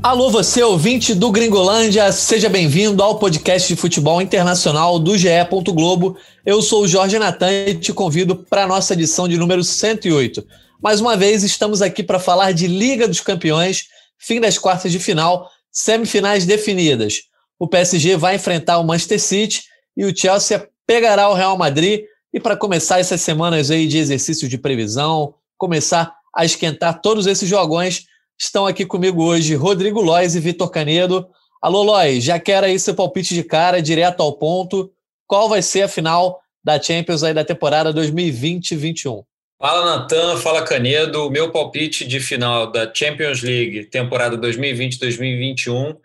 Alô, você ouvinte do Gringolândia, seja bem-vindo ao podcast de futebol internacional do GE. Globo. Eu sou o Jorge Natan e te convido para a nossa edição de número 108. Mais uma vez, estamos aqui para falar de Liga dos Campeões, fim das quartas de final, semifinais definidas. O PSG vai enfrentar o Manchester City e o Chelsea pegará o Real Madrid. E para começar essas semanas aí de exercício de previsão, começar a esquentar todos esses jogões, Estão aqui comigo hoje Rodrigo Lois e Vitor Canedo. Alô, Lois, já quero aí seu palpite de cara, direto ao ponto. Qual vai ser a final da Champions aí da temporada 2020-21? Fala, Natan, fala, Canedo. O meu palpite de final da Champions League, temporada 2020-2021,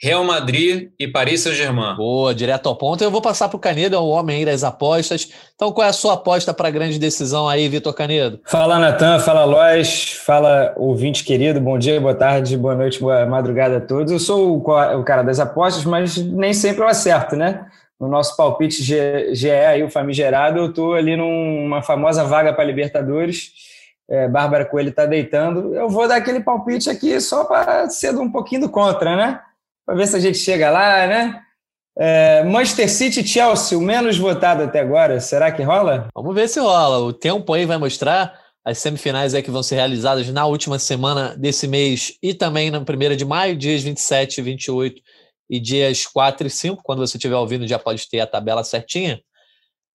Real Madrid e Paris Saint-Germain. Boa, direto ao ponto. Eu vou passar para o Canedo, é o homem aí das apostas. Então, qual é a sua aposta para a grande decisão aí, Vitor Canedo? Fala, Natan, fala, Lois, fala, ouvinte querido, bom dia, boa tarde, boa noite, boa madrugada a todos. Eu sou o, cara das apostas, mas nem sempre eu acerto, né? No nosso palpite GE aí, o famigerado, eu estou ali numa famosa vaga para Libertadores. É, Bárbara Coelho está deitando. Eu vou dar aquele palpite aqui só para ser um pouquinho do contra, né? Para ver se a gente chega lá, né? É, Manchester City Chelsea, o menos votado até agora, será que rola? Vamos ver se rola. O tempo aí vai mostrar. As semifinais é que vão ser realizadas na última semana desse mês e também na primeira de maio, dias 27 e 28 e dias 4 e 5. Quando você estiver ouvindo, já pode ter a tabela certinha.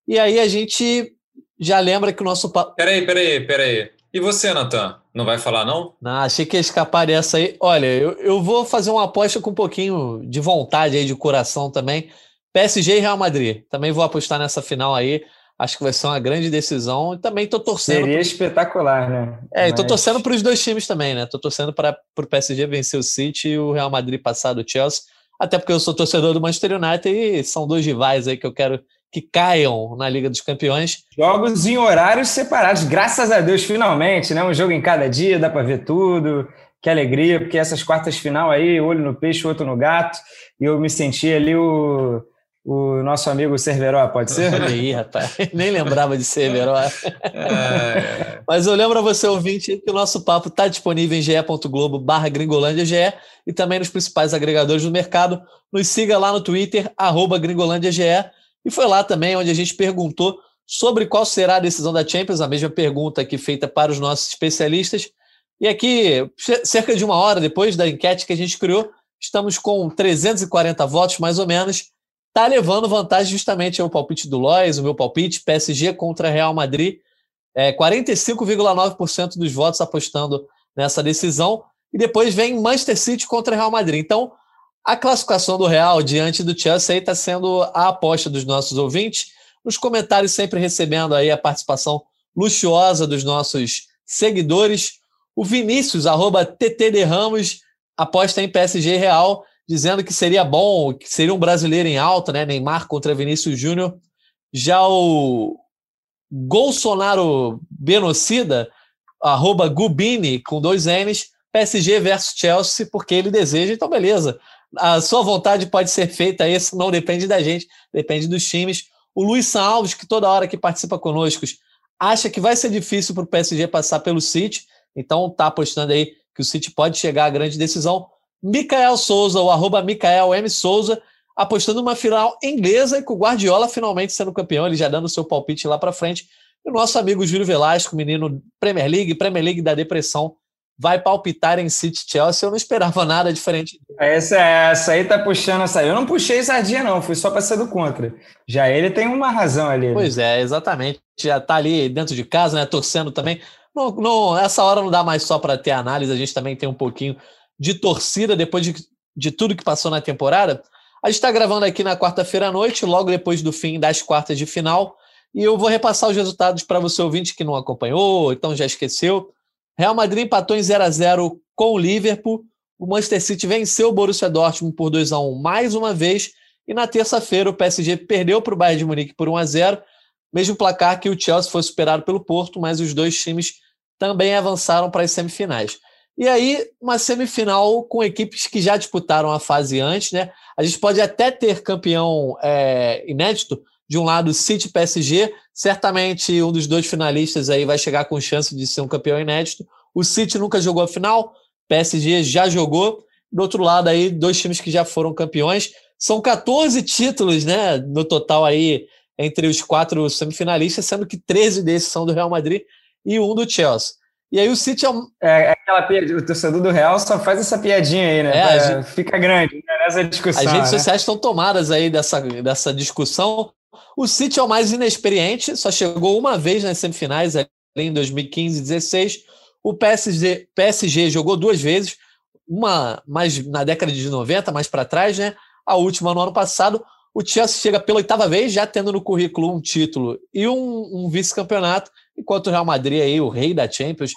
E aí a gente já lembra que o nosso. Peraí, peraí, peraí. E você, Natan? Não vai falar, não? Não, achei que ia escapar dessa aí. Olha, eu, eu vou fazer uma aposta com um pouquinho de vontade aí, de coração também. PSG e Real Madrid. Também vou apostar nessa final aí. Acho que vai ser uma grande decisão. E também estou torcendo. Seria pro... espetacular, né? É, Mas... e tô torcendo para os dois times também, né? Tô torcendo para o PSG vencer o City e o Real Madrid passar do Chelsea. Até porque eu sou torcedor do Manchester United e são dois rivais aí que eu quero que caiam na Liga dos Campeões. Jogos em horários separados, graças a Deus, finalmente, né? Um jogo em cada dia, dá para ver tudo. Que alegria, porque essas quartas final aí, olho no peixe, outro no gato, e eu me senti ali o, o nosso amigo Cerveró, pode ser? Olha aí, rapaz, nem lembrava de Cerveró. É. Mas eu lembro a você, ouvinte, que o nosso papo está disponível em ge.globo barra gringolândia GE e também nos principais agregadores do mercado. Nos siga lá no Twitter, arroba gringolândia GE e foi lá também onde a gente perguntou sobre qual será a decisão da Champions, a mesma pergunta que feita para os nossos especialistas. E aqui, cerca de uma hora depois da enquete que a gente criou, estamos com 340 votos, mais ou menos. Está levando vantagem justamente ao palpite do Lois, o meu palpite, PSG contra Real Madrid. É, 45,9% dos votos apostando nessa decisão. E depois vem Manchester City contra Real Madrid. Então, a classificação do Real diante do Chelsea está sendo a aposta dos nossos ouvintes. Nos comentários, sempre recebendo aí a participação luxuosa dos nossos seguidores. O Vinícius, arroba TTD Ramos, aposta em PSG Real, dizendo que seria bom, que seria um brasileiro em alta, né? Neymar contra Vinícius Júnior. Já o Bolsonaro Benocida, arroba Gubini, com dois N's, PSG versus Chelsea, porque ele deseja, então beleza a sua vontade pode ser feita, isso não depende da gente, depende dos times. O Luiz Alves, que toda hora que participa conosco, acha que vai ser difícil para o PSG passar pelo City, então está apostando aí que o City pode chegar à grande decisão. Mikael Souza, o arroba Mikael M. Souza, apostando numa final inglesa e com o Guardiola finalmente sendo campeão, ele já dando seu palpite lá para frente. E o nosso amigo Júlio Velasco, menino Premier League, Premier League da depressão, vai palpitar em City Chelsea. Eu não esperava nada diferente. Essa, essa aí tá puxando essa. Eu não puxei sardinha, não, fui só para ser do contra. Já ele tem uma razão ali. Né? Pois é, exatamente. Já tá ali dentro de casa, né? Torcendo também. Não, não, essa hora não dá mais só para ter análise, a gente também tem um pouquinho de torcida depois de, de tudo que passou na temporada. A gente está gravando aqui na quarta-feira à noite, logo depois do fim das quartas de final. E eu vou repassar os resultados para você ouvinte que não acompanhou, então já esqueceu. Real Madrid empatou em 0 a 0 com o Liverpool. O Manchester City venceu o Borussia Dortmund por 2 a 1 mais uma vez. E na terça-feira o PSG perdeu para o Bayern de Munique por 1 a 0 mesmo placar que o Chelsea foi superado pelo Porto, mas os dois times também avançaram para as semifinais. E aí, uma semifinal com equipes que já disputaram a fase antes, né? A gente pode até ter campeão é, inédito, de um lado City PSG, certamente um dos dois finalistas aí vai chegar com chance de ser um campeão inédito. O City nunca jogou a final, PSG já jogou, Do outro lado aí, dois times que já foram campeões. São 14 títulos, né, no total aí entre os quatro semifinalistas, sendo que 13 desses são do Real Madrid e um do Chelsea. E aí o City é, um... é, é aquela piadinha, o torcedor do Real só faz essa piadinha aí, né? É, gente, fica grande né, nessa discussão. As redes né? sociais estão tomadas aí dessa, dessa discussão. O City é o mais inexperiente, só chegou uma vez nas semifinais, ali em 2015 e 2016. O PSG, PSG jogou duas vezes, uma mais na década de 90, mais para trás, né? A última no ano passado. O Chelsea chega pela oitava vez, já tendo no currículo um título e um, um vice-campeonato, enquanto o Real Madrid aí, o rei da Champions,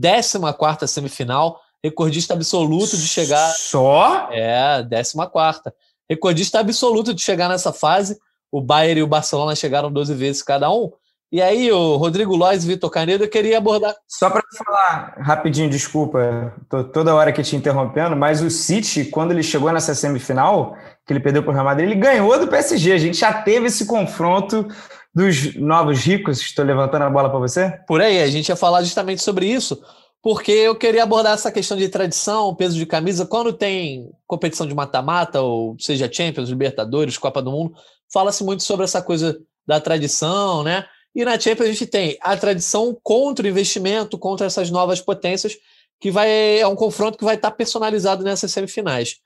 14 semifinal, recordista absoluto de chegar. Só? É, 14. Recordista absoluto de chegar nessa fase. O Bayern e o Barcelona chegaram 12 vezes cada um. E aí, o Rodrigo Lois e Vitor Canedo, eu queria abordar. Só para falar rapidinho, desculpa, tô toda hora aqui te interrompendo, mas o City, quando ele chegou nessa semifinal, que ele perdeu para o Real Madrid, ele ganhou do PSG. A gente já teve esse confronto dos novos ricos. Estou levantando a bola para você? Por aí, a gente ia falar justamente sobre isso, porque eu queria abordar essa questão de tradição, peso de camisa. Quando tem competição de mata-mata, ou seja Champions, Libertadores, Copa do Mundo, fala-se muito sobre essa coisa da tradição, né? E na Champions a gente tem a tradição contra o investimento, contra essas novas potências, que vai é um confronto que vai estar personalizado nessas semifinais.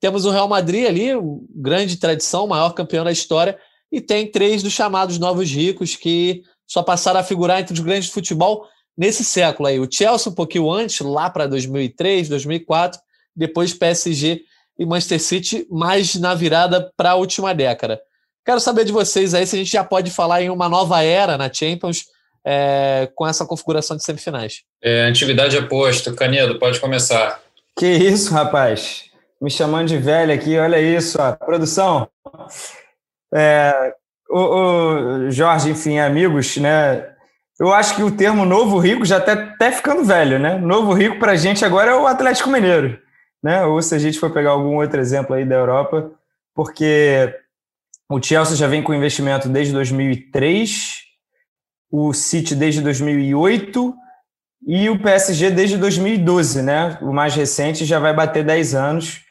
Temos o Real Madrid ali, grande tradição, maior campeão da história, e tem três dos chamados novos ricos que só passaram a figurar entre os grandes de futebol nesse século aí. O Chelsea um pouquinho antes, lá para 2003, 2004, depois PSG e Manchester City, mais na virada para a última década. Quero saber de vocês aí se a gente já pode falar em uma nova era na Champions é, com essa configuração de semifinais. É, atividade aposta. Canedo, pode começar. Que isso, rapaz? Me chamando de velho aqui, olha isso, ó. produção. É, o, o, Jorge, enfim, amigos, né? Eu acho que o termo novo rico já está até ficando velho, né? Novo rico para a gente agora é o Atlético Mineiro, né? Ou se a gente for pegar algum outro exemplo aí da Europa, porque o Chelsea já vem com investimento desde 2003, o City desde 2008 e o PSG desde 2012, né? O mais recente já vai bater 10 anos.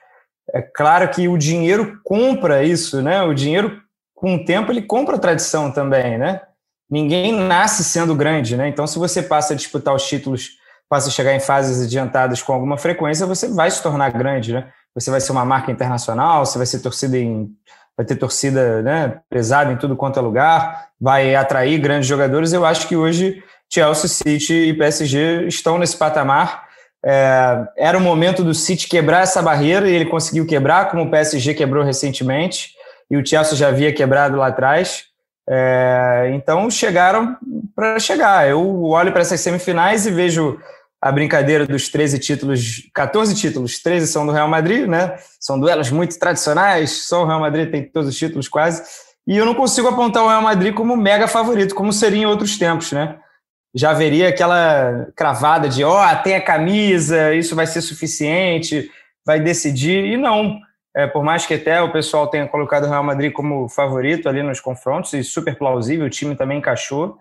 É claro que o dinheiro compra isso, né? O dinheiro, com o tempo, ele compra a tradição também, né? Ninguém nasce sendo grande, né? Então, se você passa a disputar os títulos, passa a chegar em fases adiantadas com alguma frequência, você vai se tornar grande, né? Você vai ser uma marca internacional, você vai ser torcida em vai ter torcida né, pesada em tudo quanto é lugar, vai atrair grandes jogadores. Eu acho que hoje Chelsea, City e PSG estão nesse patamar. É, era o momento do City quebrar essa barreira e ele conseguiu quebrar, como o PSG quebrou recentemente e o Chelsea já havia quebrado lá atrás. É, então chegaram para chegar. Eu olho para essas semifinais e vejo a brincadeira dos 13 títulos, 14 títulos, 13 são do Real Madrid, né? São duelos muito tradicionais, só o Real Madrid tem todos os títulos quase. E eu não consigo apontar o Real Madrid como mega favorito, como seria em outros tempos, né? Já haveria aquela cravada de, ó, oh, tem a camisa, isso vai ser suficiente, vai decidir. E não. É, por mais que até o pessoal tenha colocado o Real Madrid como favorito ali nos confrontos, e super plausível, o time também encaixou.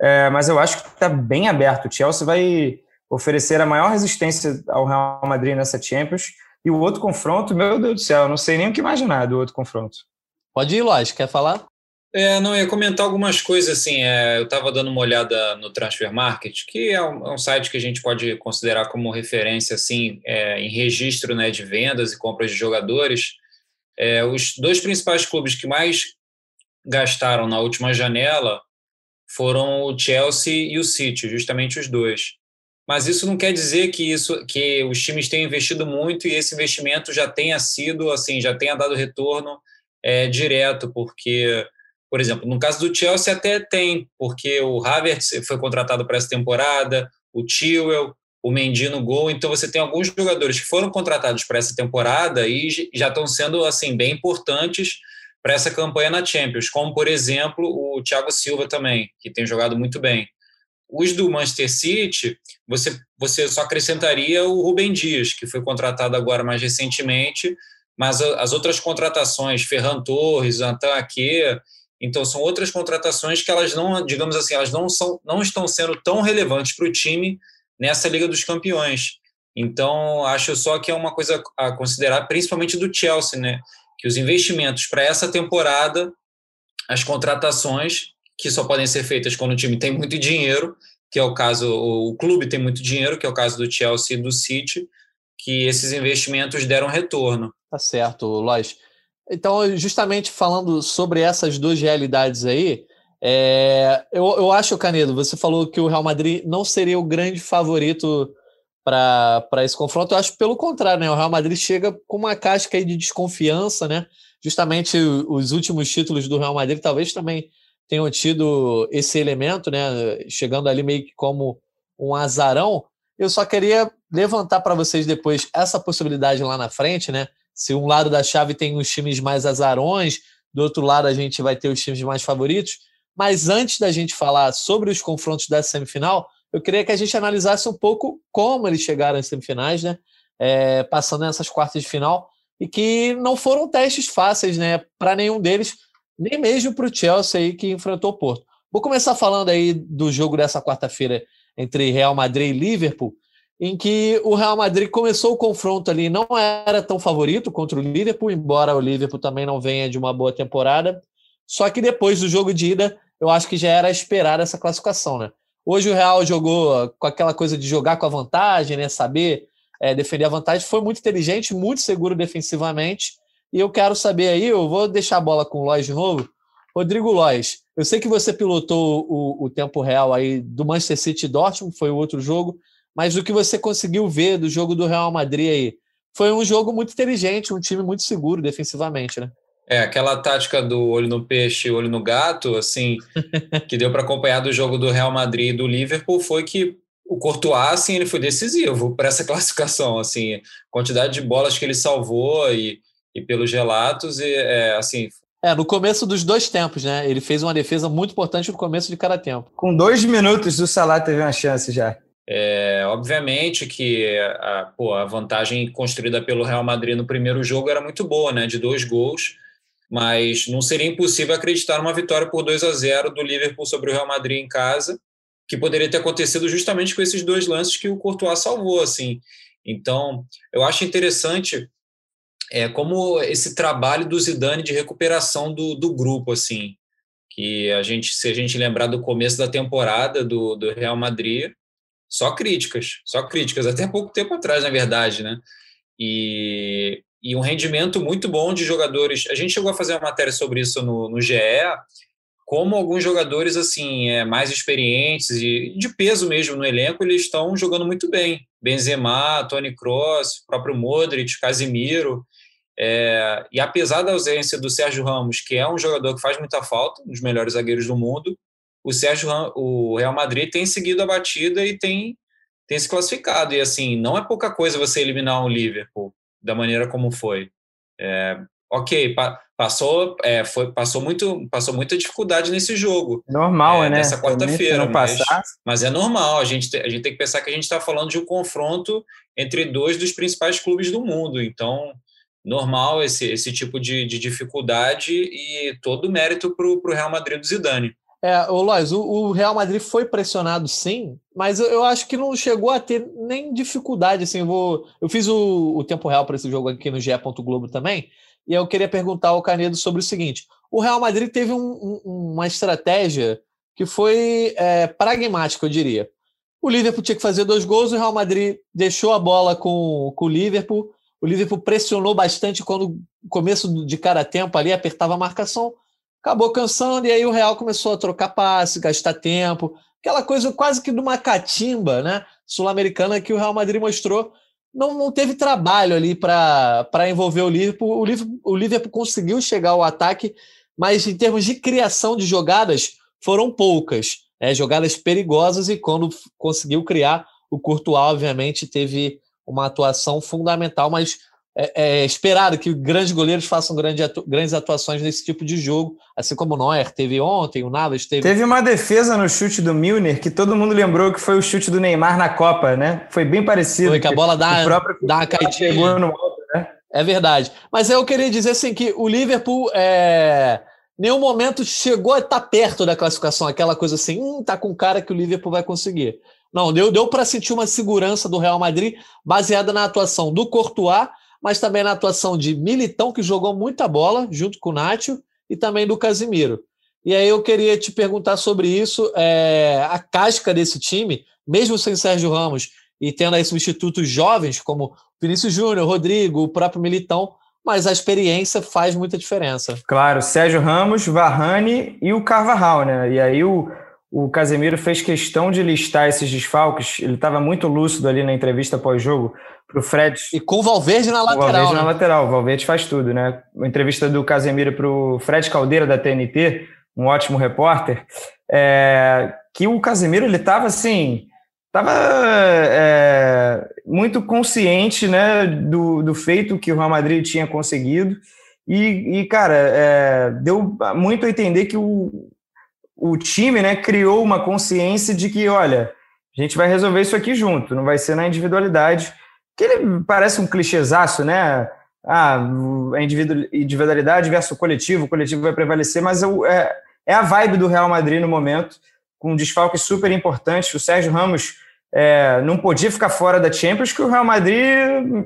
É, mas eu acho que está bem aberto. O Chelsea vai oferecer a maior resistência ao Real Madrid nessa Champions. E o outro confronto, meu Deus do céu, eu não sei nem o que imaginar do outro confronto. Pode ir, lógico. Quer falar? É, não, eu ia comentar algumas coisas, assim, é, eu estava dando uma olhada no Transfer Market, que é um, é um, site que a gente pode considerar como referência, assim, é, em registro né, de vendas e compras de jogadores. É, os dois principais clubes que mais gastaram na última janela foram o Chelsea e o City, justamente os dois mas isso não quer dizer que isso que os times tenham investido muito e esse investimento já tenha sido assim já tenha dado retorno é, direto porque por exemplo no caso do Chelsea até tem porque o Havertz foi contratado para essa temporada o Chilwell o Mendy no gol então você tem alguns jogadores que foram contratados para essa temporada e já estão sendo assim bem importantes para essa campanha na Champions como por exemplo o Thiago Silva também que tem jogado muito bem os do Manchester City, você, você só acrescentaria o Rubem Dias, que foi contratado agora mais recentemente, mas as outras contratações, Ferran Torres, Antan Ake, então são outras contratações que elas não, digamos assim, elas não, são, não estão sendo tão relevantes para o time nessa Liga dos Campeões. Então, acho só que é uma coisa a considerar, principalmente do Chelsea, né? Que os investimentos para essa temporada, as contratações, que só podem ser feitas quando o time tem muito dinheiro, que é o caso, o clube tem muito dinheiro, que é o caso do Chelsea e do City, que esses investimentos deram retorno. Tá certo, Lois. Então, justamente falando sobre essas duas realidades aí, é, eu, eu acho, Canedo, você falou que o Real Madrid não seria o grande favorito para esse confronto. Eu acho pelo contrário, né? O Real Madrid chega com uma casca aí de desconfiança, né? Justamente os últimos títulos do Real Madrid talvez também tenham tido esse elemento, né? Chegando ali meio que como um azarão. Eu só queria levantar para vocês depois essa possibilidade lá na frente, né? Se um lado da chave tem os times mais azarões, do outro lado a gente vai ter os times mais favoritos. Mas antes da gente falar sobre os confrontos da semifinal, eu queria que a gente analisasse um pouco como eles chegaram às semifinais, né? É, passando nessas quartas de final, e que não foram testes fáceis, né? Para nenhum deles, nem mesmo para o Chelsea aí que enfrentou o Porto. Vou começar falando aí do jogo dessa quarta-feira entre Real Madrid e Liverpool, em que o Real Madrid começou o confronto ali, não era tão favorito contra o Liverpool, embora o Liverpool também não venha de uma boa temporada. Só que depois do jogo de ida, eu acho que já era esperar essa classificação, né? Hoje o Real jogou com aquela coisa de jogar com a vantagem, né? Saber é, defender a vantagem. Foi muito inteligente, muito seguro defensivamente. E eu quero saber aí, eu vou deixar a bola com o Lois de novo. Rodrigo Lois, eu sei que você pilotou o, o tempo real aí do Manchester City Dortmund, foi o outro jogo, mas do que você conseguiu ver do jogo do Real Madrid aí, foi um jogo muito inteligente, um time muito seguro defensivamente, né? É, aquela tática do olho no peixe, olho no gato, assim, que deu para acompanhar do jogo do Real Madrid e do Liverpool foi que o Courtois, assim, ele foi decisivo para essa classificação, assim, quantidade de bolas que ele salvou e, e pelos relatos, e, é, assim... É, no começo dos dois tempos, né? Ele fez uma defesa muito importante no começo de cada tempo. Com dois minutos, o Salah teve uma chance já. É, obviamente que a, pô, a vantagem construída pelo Real Madrid no primeiro jogo era muito boa, né? De dois gols, mas não seria impossível acreditar numa vitória por 2 a 0 do Liverpool sobre o Real Madrid em casa, que poderia ter acontecido justamente com esses dois lances que o Courtois salvou, assim. Então, eu acho interessante é, como esse trabalho do Zidane de recuperação do, do grupo, assim, que a gente, se a gente lembrar do começo da temporada do, do Real Madrid, só críticas, só críticas, até pouco tempo atrás, na verdade, né? E e um rendimento muito bom de jogadores. A gente chegou a fazer uma matéria sobre isso no, no GE, como alguns jogadores assim é, mais experientes e de peso mesmo no elenco, eles estão jogando muito bem. Benzema, Tony Kroos, próprio Modric, Casimiro. É, e apesar da ausência do Sérgio Ramos, que é um jogador que faz muita falta, um dos melhores zagueiros do mundo, o Sérgio o Real Madrid tem seguido a batida e tem tem se classificado e assim não é pouca coisa você eliminar um Liverpool da maneira como foi. É, ok, pa, passou, é, foi, passou, muito, passou muita dificuldade nesse jogo. Normal, é, né? Nessa quarta-feira. Mas, mas, é normal, a gente, a gente tem que pensar que a gente está falando de um confronto entre dois dos principais clubes do mundo. Então, normal esse, esse tipo de, de dificuldade e todo mérito para o Real Madrid do Zidane. É, o Lois, o, o, Real Madrid foi pressionado sim, mas eu, eu, acho que não chegou a ter nem dificuldade. Assim, eu, vou, eu fiz o, o tempo real para esse jogo aqui no GE. Globo também, e eu queria perguntar ao Canedo sobre o seguinte: o Real Madrid teve um, um, uma estratégia que foi é, pragmática, eu diria. O Liverpool tinha que fazer dois gols, o Real Madrid deixou a bola com, com o Liverpool. O Liverpool pressionou bastante quando começo de cada tempo ali apertava a marcação acabou cansando, e aí o Real começou a trocar passe, gastar tempo, aquela coisa quase que de uma catimba né, sul-americana que o Real Madrid mostrou. Não, não teve trabalho ali para envolver o Liverpool. o Liverpool. O Liverpool conseguiu chegar ao ataque, mas em termos de criação de jogadas, foram poucas. Né, jogadas perigosas, e quando conseguiu criar, o Courtois, obviamente, teve uma atuação fundamental, mas é, é, esperado que grandes goleiros façam grande atu grandes atuações nesse tipo de jogo, assim como o Neuer teve ontem, o Navas teve. Teve uma defesa no chute do Milner que todo mundo lembrou que foi o chute do Neymar na Copa, né? Foi bem parecido. Foi que a bola dá, dá uma caidinha. No alto, né? É verdade. Mas eu queria dizer assim que o Liverpool é nenhum momento chegou a estar perto da classificação, aquela coisa assim, hum, tá com cara que o Liverpool vai conseguir. Não, deu, deu para sentir uma segurança do Real Madrid baseada na atuação do Courtois, mas também na atuação de Militão, que jogou muita bola junto com o Nacho, e também do Casimiro. E aí eu queria te perguntar sobre isso, é, a casca desse time, mesmo sem Sérgio Ramos e tendo aí substitutos jovens como Vinícius Júnior, Rodrigo, o próprio Militão, mas a experiência faz muita diferença. Claro, Sérgio Ramos, Varane e o Carvajal, né? E aí o, o Casemiro fez questão de listar esses desfalques, ele estava muito lúcido ali na entrevista pós-jogo para o Fred. E com o Valverde na lateral. O Valverde né? na lateral, o Valverde faz tudo, né? A entrevista do Casemiro para o Fred Caldeira da TNT, um ótimo repórter, é, que o Casemiro ele estava assim estava é, muito consciente né, do, do feito que o Real Madrid tinha conseguido. E, e cara, é, deu muito a entender que o, o time né, criou uma consciência de que, olha, a gente vai resolver isso aqui junto, não vai ser na individualidade. Que ele parece um clichêzaço, né? Ah, a individualidade versus o coletivo, o coletivo vai prevalecer, mas é, é a vibe do Real Madrid no momento, com um desfalque super importante. O Sérgio Ramos é, não podia ficar fora da Champions, que o Real Madrid,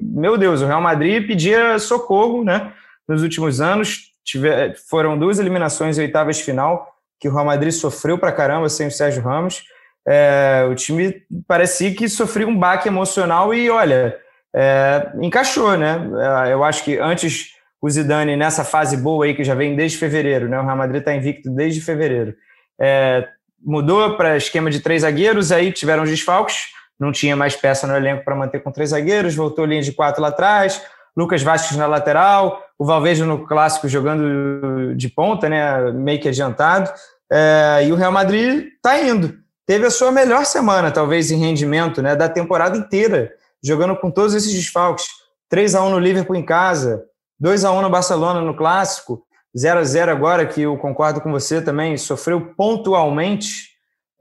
meu Deus, o Real Madrid pedia socorro, né? Nos últimos anos, tiver, foram duas eliminações em oitavas de final, que o Real Madrid sofreu pra caramba sem o Sérgio Ramos. É, o time parecia que sofreu um baque emocional e, olha, é, encaixou, né? É, eu acho que antes o Zidane, nessa fase boa aí, que já vem desde fevereiro, né? O Real Madrid está invicto desde fevereiro. É, mudou para esquema de três zagueiros, aí tiveram os desfalques, não tinha mais peça no elenco para manter com três zagueiros, voltou linha de quatro lá atrás, Lucas Vasquez na lateral, o Valverde no clássico jogando de ponta, né, meio que adiantado, é, e o Real Madrid está indo. Teve a sua melhor semana, talvez, em rendimento, né, da temporada inteira, jogando com todos esses desfalques. 3 a 1 no Liverpool em casa, 2 a 1 no Barcelona no clássico, 0 a 0 agora, que eu concordo com você também, sofreu pontualmente.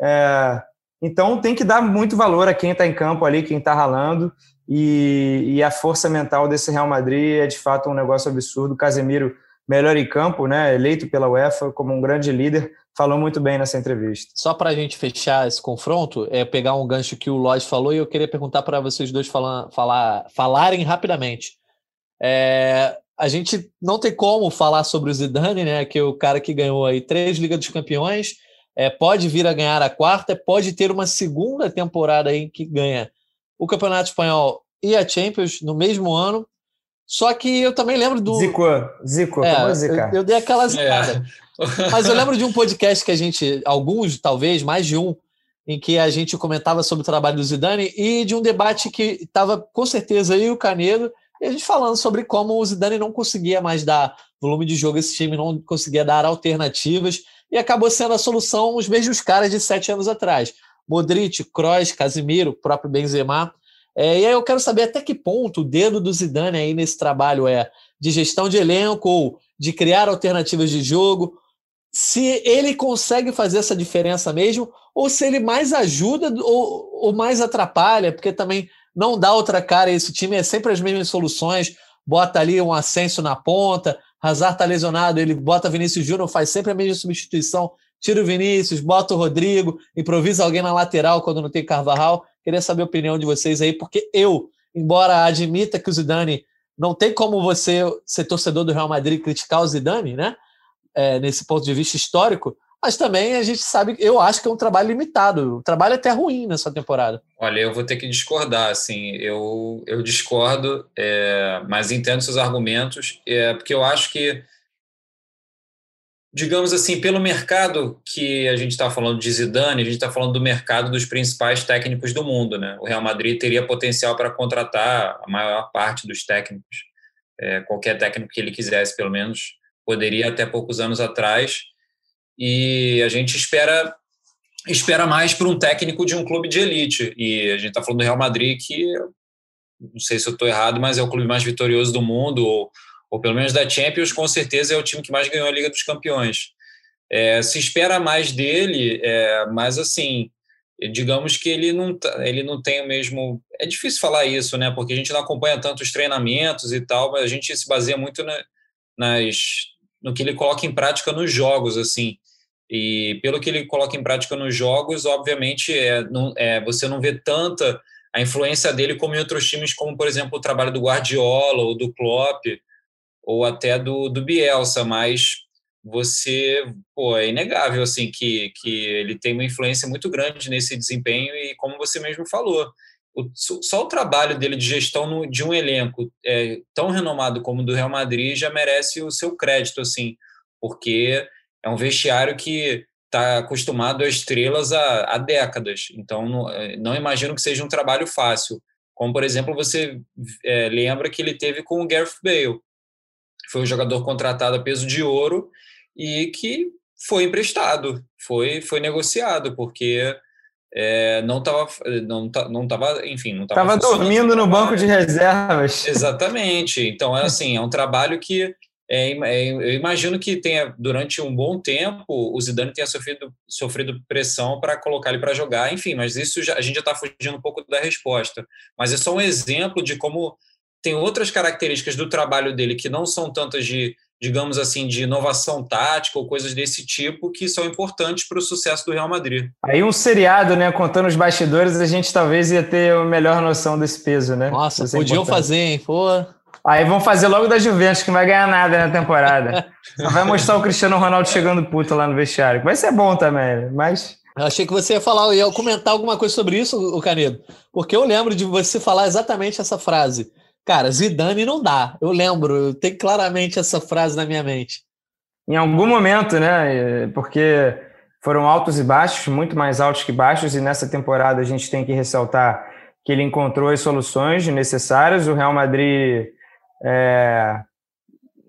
É, então tem que dar muito valor a quem está em campo ali, quem está ralando. E, e, a força mental desse Real Madrid é de fato um negócio absurdo. Casemiro, melhor em campo, né, eleito pela UEFA como um grande líder, falou muito bem nessa entrevista. Só para a gente fechar esse confronto, é pegar um gancho que o Lodge falou e eu queria perguntar para vocês dois falar, falar, falarem rapidamente. É, a gente não tem como falar sobre o Zidane, né? Que é o cara que ganhou aí três Ligas dos Campeões, é, pode vir a ganhar a quarta, pode ter uma segunda temporada aí que ganha o Campeonato Espanhol e a Champions no mesmo ano. Só que eu também lembro do. Zico, Zico, é, como zicar? Eu, eu dei aquela é. zicada. É. Mas eu lembro de um podcast que a gente, alguns, talvez, mais de um, em que a gente comentava sobre o trabalho do Zidane e de um debate que estava com certeza aí o Canedo e a gente falando sobre como o Zidane não conseguia mais dar volume de jogo a esse time, não conseguia dar alternativas, e acabou sendo a solução os mesmos caras de sete anos atrás. Modric, Kroos, Casimiro, próprio Benzema. É, e aí eu quero saber até que ponto o dedo do Zidane aí nesse trabalho é de gestão de elenco ou de criar alternativas de jogo, se ele consegue fazer essa diferença mesmo, ou se ele mais ajuda ou, ou mais atrapalha, porque também não dá outra cara esse time, é sempre as mesmas soluções, bota ali um ascenso na ponta, Hazard tá lesionado, ele bota Vinícius Júnior, faz sempre a mesma substituição, tira o Vinícius, bota o Rodrigo, improvisa alguém na lateral quando não tem Carvajal. Queria saber a opinião de vocês aí, porque eu, embora admita que o Zidane não tem como você ser torcedor do Real Madrid e criticar o Zidane, né? É, nesse ponto de vista histórico, mas também a gente sabe, eu acho que é um trabalho limitado. O trabalho é até ruim nessa temporada. Olha, eu vou ter que discordar, assim, eu, eu discordo, é, mas entendo seus argumentos, é, porque eu acho que, digamos assim, pelo mercado que a gente está falando de Zidane, a gente está falando do mercado dos principais técnicos do mundo, né? O Real Madrid teria potencial para contratar a maior parte dos técnicos, é, qualquer técnico que ele quisesse, pelo menos, poderia até poucos anos atrás e a gente espera espera mais para um técnico de um clube de elite. E a gente está falando do Real Madrid, que não sei se eu estou errado, mas é o clube mais vitorioso do mundo, ou, ou pelo menos da Champions, com certeza é o time que mais ganhou a Liga dos Campeões. É, se espera mais dele, é, mas assim, digamos que ele não, tá, ele não tem o mesmo. É difícil falar isso, né? Porque a gente não acompanha tantos treinamentos e tal, mas a gente se baseia muito na, nas, no que ele coloca em prática nos jogos, assim. E pelo que ele coloca em prática nos jogos, obviamente, é, não, é, você não vê tanta a influência dele como em outros times, como, por exemplo, o trabalho do Guardiola ou do Klopp, ou até do, do Bielsa, mas você, pô, é inegável, assim, que, que ele tem uma influência muito grande nesse desempenho e, como você mesmo falou, o, só o trabalho dele de gestão no, de um elenco é, tão renomado como o do Real Madrid já merece o seu crédito, assim, porque é um vestiário que está acostumado a estrelas há, há décadas. Então, não, é, não, imagino que seja um trabalho fácil. Como, por exemplo, você é, lembra que ele teve com o Gareth Bale. Foi um jogador contratado a peso de ouro e que foi emprestado, foi, foi negociado, porque é, não estava, não, não tava, enfim, não estava dormindo no banco de reservas. Exatamente. Então, é assim, é um trabalho que é, é, eu imagino que tenha, durante um bom tempo, o Zidane tenha sofrido, sofrido pressão para colocar ele para jogar, enfim, mas isso já, a gente já está fugindo um pouco da resposta. Mas é só um exemplo de como tem outras características do trabalho dele que não são tantas de, digamos assim, de inovação tática ou coisas desse tipo que são importantes para o sucesso do Real Madrid. Aí um seriado, né, contando os bastidores, a gente talvez ia ter a melhor noção desse peso, né? Nossa, podiam fazer, hein? Pô. Aí vão fazer logo da Juventus, que não vai ganhar nada na temporada. Só vai mostrar o Cristiano Ronaldo chegando puto lá no vestiário. Vai ser bom também, mas. Eu achei que você ia falar, ia comentar alguma coisa sobre isso, o Canedo. Porque eu lembro de você falar exatamente essa frase. Cara, Zidane não dá. Eu lembro, tenho claramente essa frase na minha mente. Em algum momento, né? Porque foram altos e baixos, muito mais altos que baixos, e nessa temporada a gente tem que ressaltar que ele encontrou as soluções necessárias. O Real Madrid é,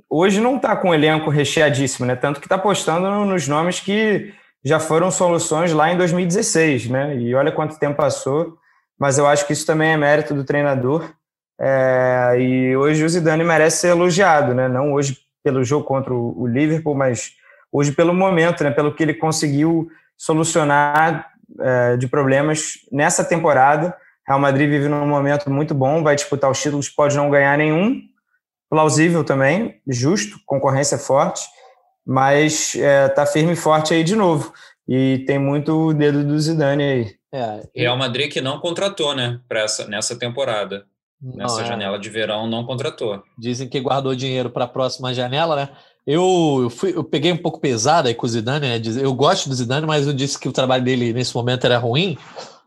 hoje não está com um elenco recheadíssimo, né? Tanto que está apostando nos nomes que já foram soluções lá em 2016, né? E olha quanto tempo passou, mas eu acho que isso também é mérito do treinador. É, e hoje o Zidane merece ser elogiado, né? Não hoje pelo jogo contra o Liverpool, mas hoje pelo momento, né? Pelo que ele conseguiu solucionar é, de problemas nessa temporada. Real Madrid vive num momento muito bom, vai disputar os títulos, pode não ganhar nenhum, plausível também, justo, concorrência forte, mas está é, firme e forte aí de novo. E tem muito o dedo do Zidane aí. É, Real Madrid que não contratou, né, para essa nessa temporada. Nessa é. janela de verão não contratou. Dizem que guardou dinheiro para a próxima janela, né? Eu, eu, fui, eu peguei um pouco pesado aí com o Zidane, né? Eu gosto do Zidane, mas eu disse que o trabalho dele nesse momento era ruim.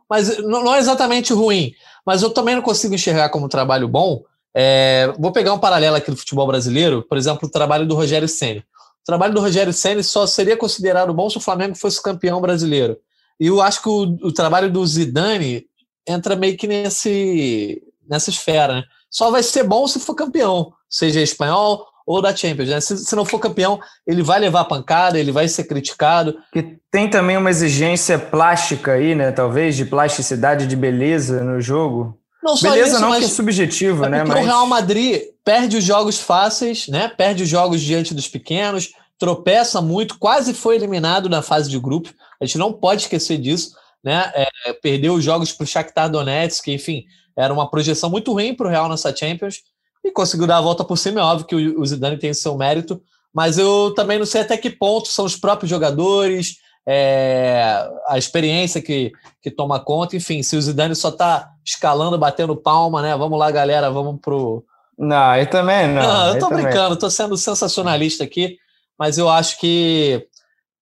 Mas não, não é exatamente ruim. Mas eu também não consigo enxergar como um trabalho bom, é, vou pegar um paralelo aqui do futebol brasileiro, por exemplo, o trabalho do Rogério Ceni. O trabalho do Rogério Ceni só seria considerado bom se o Flamengo fosse campeão brasileiro. E eu acho que o, o trabalho do Zidane entra meio que nesse, nessa esfera. Né? Só vai ser bom se for campeão, seja espanhol ou da Champions. Né? Se, se, não for campeão, ele vai levar pancada, ele vai ser criticado. Que tem também uma exigência plástica aí, né? Talvez de plasticidade, de beleza no jogo. Não só Beleza, isso, não que é subjetivo, é né? Mas... O Real Madrid perde os jogos fáceis, né? Perde os jogos diante dos pequenos, tropeça muito, quase foi eliminado na fase de grupo. A gente não pode esquecer disso, né? É, perdeu os jogos para o Shakhtar Donetsk, enfim, era uma projeção muito ruim para o Real nessa Champions e conseguiu dar a volta por cima. É óbvio que o Zidane tem seu mérito, mas eu também não sei até que ponto são os próprios jogadores, é, a experiência que, que toma conta. Enfim, se o Zidane só está escalando, batendo palma, né? Vamos lá, galera, vamos pro. Não, eu também não. Não, eu tô brincando, tô sendo sensacionalista aqui, mas eu acho que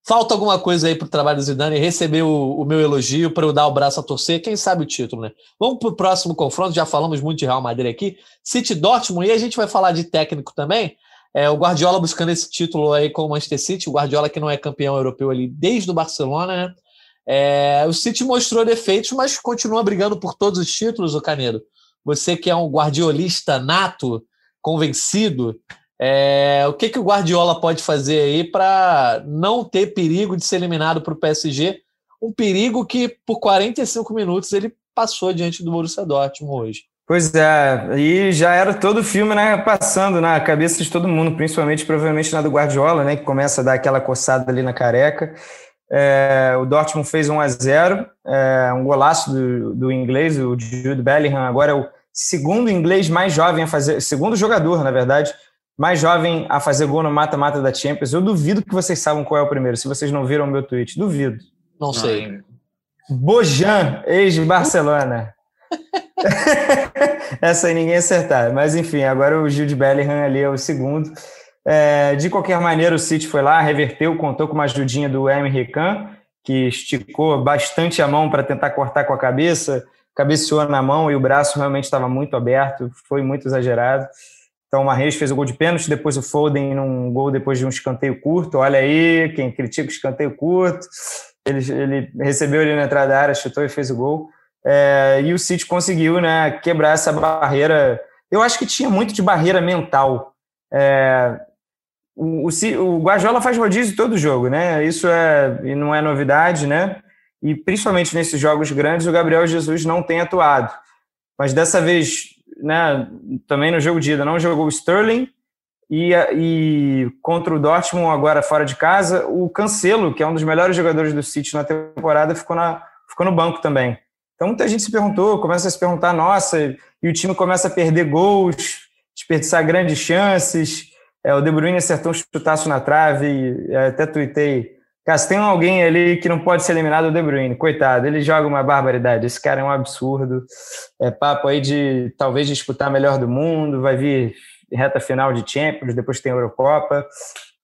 falta alguma coisa aí pro trabalho do Zidane receber o, o meu elogio para eu dar o braço a torcer, quem sabe o título, né? Vamos pro próximo confronto, já falamos muito de Real Madrid aqui, City Dortmund, e a gente vai falar de técnico também. É, o Guardiola buscando esse título aí com o Manchester City, o Guardiola que não é campeão europeu ali desde o Barcelona, né? É, o City mostrou defeitos, mas continua brigando por todos os títulos, o Canedo. Você que é um guardiolista nato, convencido, é, o que, que o Guardiola pode fazer aí para não ter perigo de ser eliminado para o PSG? Um perigo que por 45 minutos ele passou diante do Borussia Dortmund hoje. Pois é, e já era todo o filme né, passando na cabeça de todo mundo, principalmente provavelmente na do Guardiola, né, que começa a dar aquela coçada ali na careca. É, o Dortmund fez 1 a 0 é, um golaço do, do inglês, o Jude Bellingham, agora é o segundo inglês mais jovem a fazer, segundo jogador, na verdade, mais jovem a fazer gol no mata-mata da Champions. Eu duvido que vocês saibam qual é o primeiro, se vocês não viram o meu tweet. Duvido. Não sei. Bojan, ex-Barcelona. Essa aí ninguém acertar. Mas enfim, agora o Gil de Bellingham ali é o segundo. É, de qualquer maneira, o City foi lá, reverteu, contou com uma ajudinha do Emery Can, que esticou bastante a mão para tentar cortar com a cabeça, cabeceou na mão e o braço realmente estava muito aberto, foi muito exagerado. Então, o Marreis fez o gol de pênalti, depois o Foden num gol depois de um escanteio curto. Olha aí, quem critica o escanteio curto. Ele, ele recebeu ali na entrada da área, chutou e fez o gol. É, e o City conseguiu né, quebrar essa barreira. Eu acho que tinha muito de barreira mental. É, o, o, o faz rodízio todo jogo, né? Isso é, não é novidade, né? E principalmente nesses jogos grandes, o Gabriel Jesus não tem atuado. Mas dessa vez, né, também no jogo de ida, não jogou o Sterling e, e contra o Dortmund, agora fora de casa, o Cancelo, que é um dos melhores jogadores do City na temporada, ficou, na, ficou no banco também. Então muita gente se perguntou, começa a se perguntar, nossa, e o time começa a perder gols, desperdiçar grandes chances. É, o De Bruyne acertou um chutaço na trave, é, até tuitei. Cara, se tem alguém ali que não pode ser eliminado, é o De Bruyne. Coitado, ele joga uma barbaridade. Esse cara é um absurdo. É papo aí de talvez disputar melhor do mundo, vai vir reta final de Champions, depois tem Eurocopa.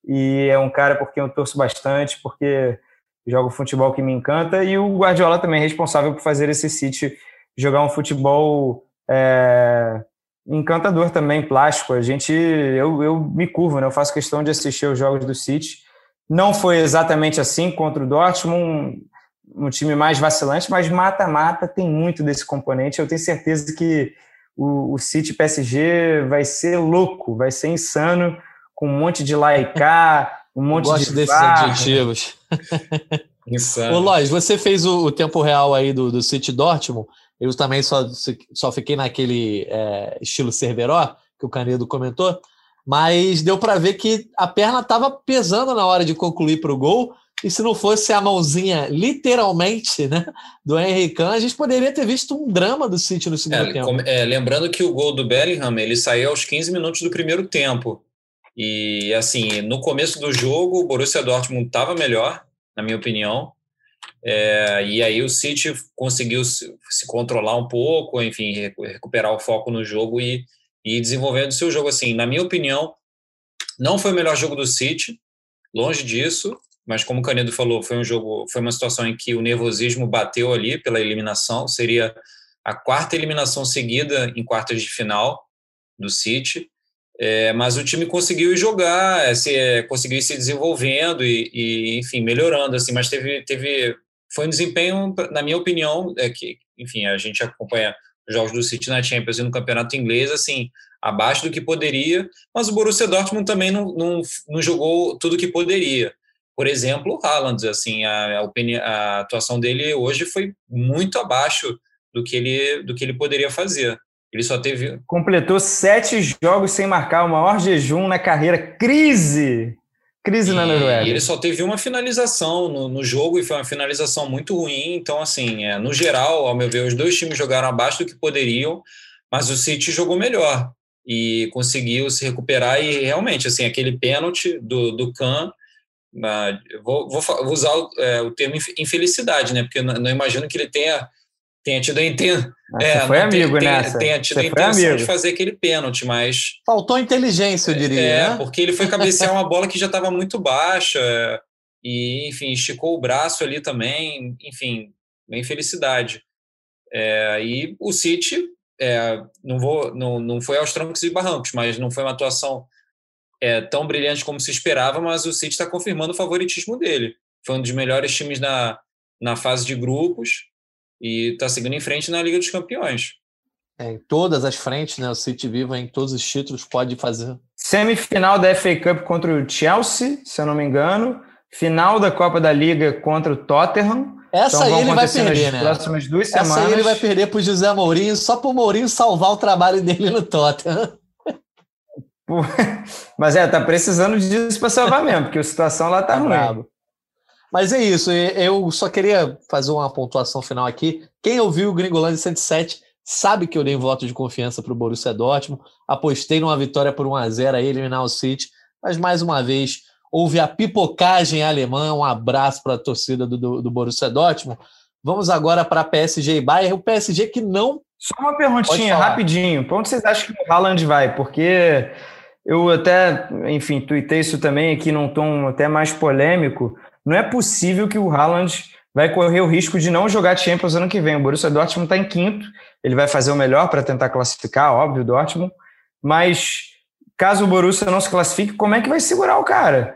E é um cara por quem eu torço bastante, porque joga o futebol que me encanta, e o Guardiola também é responsável por fazer esse City jogar um futebol é, encantador também, plástico. A gente, eu, eu me curvo, né? eu faço questão de assistir os jogos do City. Não foi exatamente assim contra o Dortmund, um, um time mais vacilante, mas mata-mata tem muito desse componente. Eu tenho certeza que o, o City PSG vai ser louco, vai ser insano, com um monte de laicar, um monte Eu gosto de desses adjetivos. Insano. Ô, Lois, você fez o, o, tempo real aí do, do City Dortmund. Eu também só, só fiquei naquele é, estilo Cerveró, que o Canedo comentou, mas deu para ver que a perna estava pesando na hora de concluir para o gol. E se não fosse a mãozinha, literalmente, né, do Henrique a gente poderia ter visto um drama do City no segundo é, tempo. É, lembrando que o gol do Bellingham ele saiu aos 15 minutos do primeiro tempo. E assim, no começo do jogo, o Borussia Dortmund estava melhor, na minha opinião. É, e aí o City conseguiu se, se, controlar um pouco, enfim, recuperar o foco no jogo e, e desenvolvendo seu jogo. Assim, na minha opinião, não foi o melhor jogo do City, longe disso, mas como o Canedo falou, foi um jogo, foi uma situação em que o nervosismo bateu ali pela eliminação, seria a quarta eliminação seguida em quartas de final do City. É, mas o time conseguiu jogar, é, se, é, conseguiu se desenvolvendo e, e, enfim, melhorando, assim, mas teve, teve, foi um desempenho, na minha opinião, é que, enfim, a gente acompanha jogos do City na Champions e no Campeonato Inglês, assim, abaixo do que poderia, mas o Borussia Dortmund também não, não, não jogou tudo que poderia. Por exemplo, o Haaland, assim, a, a, a atuação dele hoje foi muito abaixo do que ele, do que ele poderia fazer. Ele só teve. Completou sete jogos sem marcar, o maior jejum na carreira. Crise! Crise e, na Noruega. E ele só teve uma finalização no, no, jogo e foi uma finalização muito ruim. Então, assim, é, no geral, ao meu ver, os dois times jogaram abaixo do que poderiam, mas o City jogou melhor e conseguiu se recuperar. E realmente, assim, aquele pênalti do, do Kahn. Uh, vou, vou, usar o, é, o termo infelicidade, né? Porque não, não imagino que ele tenha tenha tido a intenção. Ah, é, foi amigo tenha, nessa. Tenha tido Você a intenção de fazer aquele pênalti, mas. Faltou inteligência, eu diria. É, né? porque ele foi cabecear uma bola que já estava muito baixa. E, enfim, esticou o braço ali também. Enfim, bem felicidade. É, e o City, é, não, vou, não, não foi aos trancos e barrancos, mas não foi uma atuação é, tão brilhante como se esperava, mas o City está confirmando o favoritismo dele. Foi um dos melhores times na, na fase de grupos e está seguindo em frente na Liga dos Campeões. É, em todas as frentes, né? O City viva em todos os títulos, pode fazer. Semifinal da FA Cup contra o Chelsea, se eu não me engano. Final da Copa da Liga contra o Tottenham. Essa então, aí ele vai perder, né? Próximas duas Essa semanas. aí ele vai perder para o José Mourinho, só para o Mourinho salvar o trabalho dele no Tottenham. Mas é, tá precisando disso para salvar mesmo, porque a situação lá tá, tá ruim. Mas é isso, eu só queria fazer uma pontuação final aqui. Quem ouviu o Gringolândia 107 sabe que eu dei voto de confiança para o Borussia Dortmund, apostei numa vitória por 1 a 0 a eliminar o City, mas mais uma vez houve a pipocagem alemã. Um abraço para a torcida do, do, do, Borussia Dortmund. Vamos agora para PSG e Bayern, o PSG que não. Só uma perguntinha, rapidinho. Para onde vocês acham que o Haaland vai? Porque eu até, enfim, tuitei isso também aqui num tom até mais polêmico. Não é possível que o Haaland vai correr o risco de não jogar Champions ano que vem. O Borussia Dortmund está em quinto, ele vai fazer o melhor para tentar classificar, óbvio, Dortmund, mas caso o Borussia não se classifique, como é que vai segurar o cara?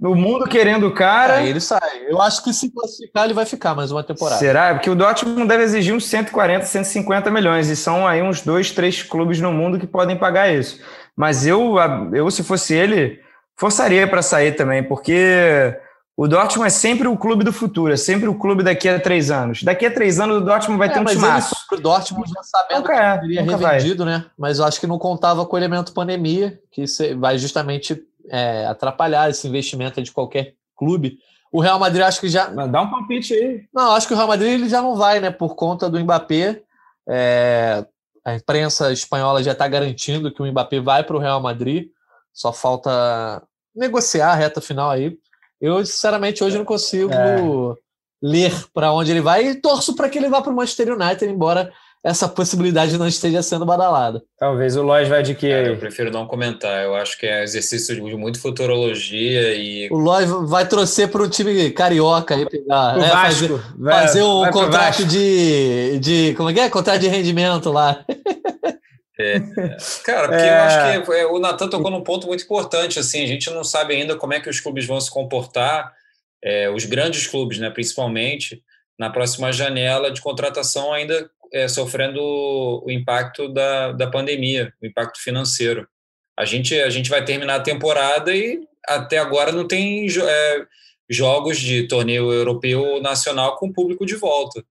No mundo querendo o cara. É, ele sai. Eu acho que se classificar, ele vai ficar mais uma temporada. Será? Porque o Dortmund deve exigir uns 140, 150 milhões. E são aí uns dois, três clubes no mundo que podem pagar isso. Mas eu, eu se fosse ele, forçaria para sair também, porque o Dortmund é sempre o clube do futuro, é sempre o clube daqui a três anos. Daqui a três anos o Dortmund vai é, ter um timaço. O Dortmund já sabendo nunca é, que seria revendido, vai. né? Mas eu acho que não contava com o elemento pandemia, que vai justamente é, atrapalhar esse investimento de qualquer clube. O Real Madrid acho que já. Mas dá um palpite aí. Não, acho que o Real Madrid ele já não vai, né? Por conta do Mbappé. É, a imprensa espanhola já está garantindo que o Mbappé vai para o Real Madrid. Só falta negociar a reta final aí. Eu, sinceramente, hoje não consigo é. ler para onde ele vai e torço para que ele vá para o Manchester United, embora essa possibilidade não esteja sendo badalada. Talvez o Lois vai de que. eu prefiro não comentar. Eu acho que é exercício de muito futurologia e. O Lois vai torcer para o time carioca aí pegar. O é, Vasco. Fazer, vai, fazer um contrato de, de. Como é que é? Contrato de rendimento lá. É, cara, porque é... eu acho que é, o Natan tocou num ponto muito importante. Assim, a gente não sabe ainda como é que os clubes vão se comportar, é, os grandes clubes, né, principalmente, na próxima janela de contratação, ainda é, sofrendo o impacto da, da pandemia, o impacto financeiro. A gente, a gente vai terminar a temporada e até agora não tem é, jogos de torneio europeu nacional com público de volta.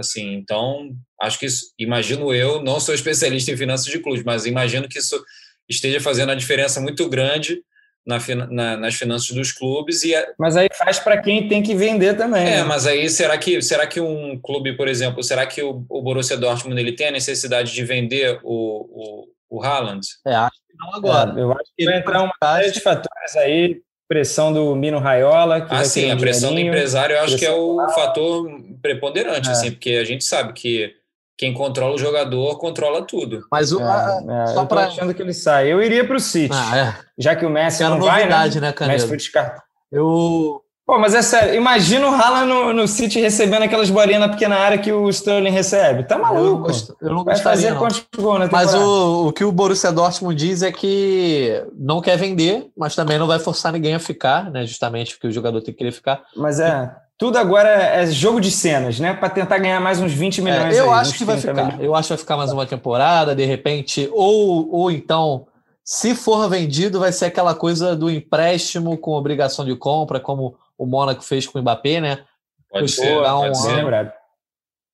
Assim, então, acho que isso, imagino eu, não sou especialista em finanças de clubes, mas imagino que isso esteja fazendo a diferença muito grande na, na, nas finanças dos clubes. E a... Mas aí faz para quem tem que vender também. É, né? mas aí será que, será que um clube, por exemplo, será que o, o Borussia Dortmund ele tem a necessidade de vender o, o, o Haaland? É, acho que não agora. É, eu acho que vai entrar uma série de fatores aí, pressão do Mino Raiola. ah, sim, a pressão do empresário eu acho que é o fator preponderante, é. assim, porque a gente sabe que quem controla o jogador controla tudo. Mas o, é, é, só para achando que ele sai. Eu iria para o City. Ah, é. Já que o Messi não vai, né? né Messi foi descartado. Eu Pô, mas é sério, imagina o Haaland no, no City recebendo aquelas bolinhas na pequena área que o Sterling recebe. Tá maluco? Eu não, eu não Vai fazer quantos gols na Mas o, o que o Borussia Dortmund diz é que não quer vender, mas também não vai forçar ninguém a ficar, né? Justamente porque o jogador tem que querer ficar. Mas é. Tudo agora é jogo de cenas, né? Para tentar ganhar mais uns 20 milhões. É, eu aí, acho que vai ficar. Milhões. Eu acho que vai ficar mais uma temporada, de repente, ou, ou então, se for vendido, vai ser aquela coisa do empréstimo com obrigação de compra, como o Mônaco fez com o Mbappé, né? Pode ser, um ser.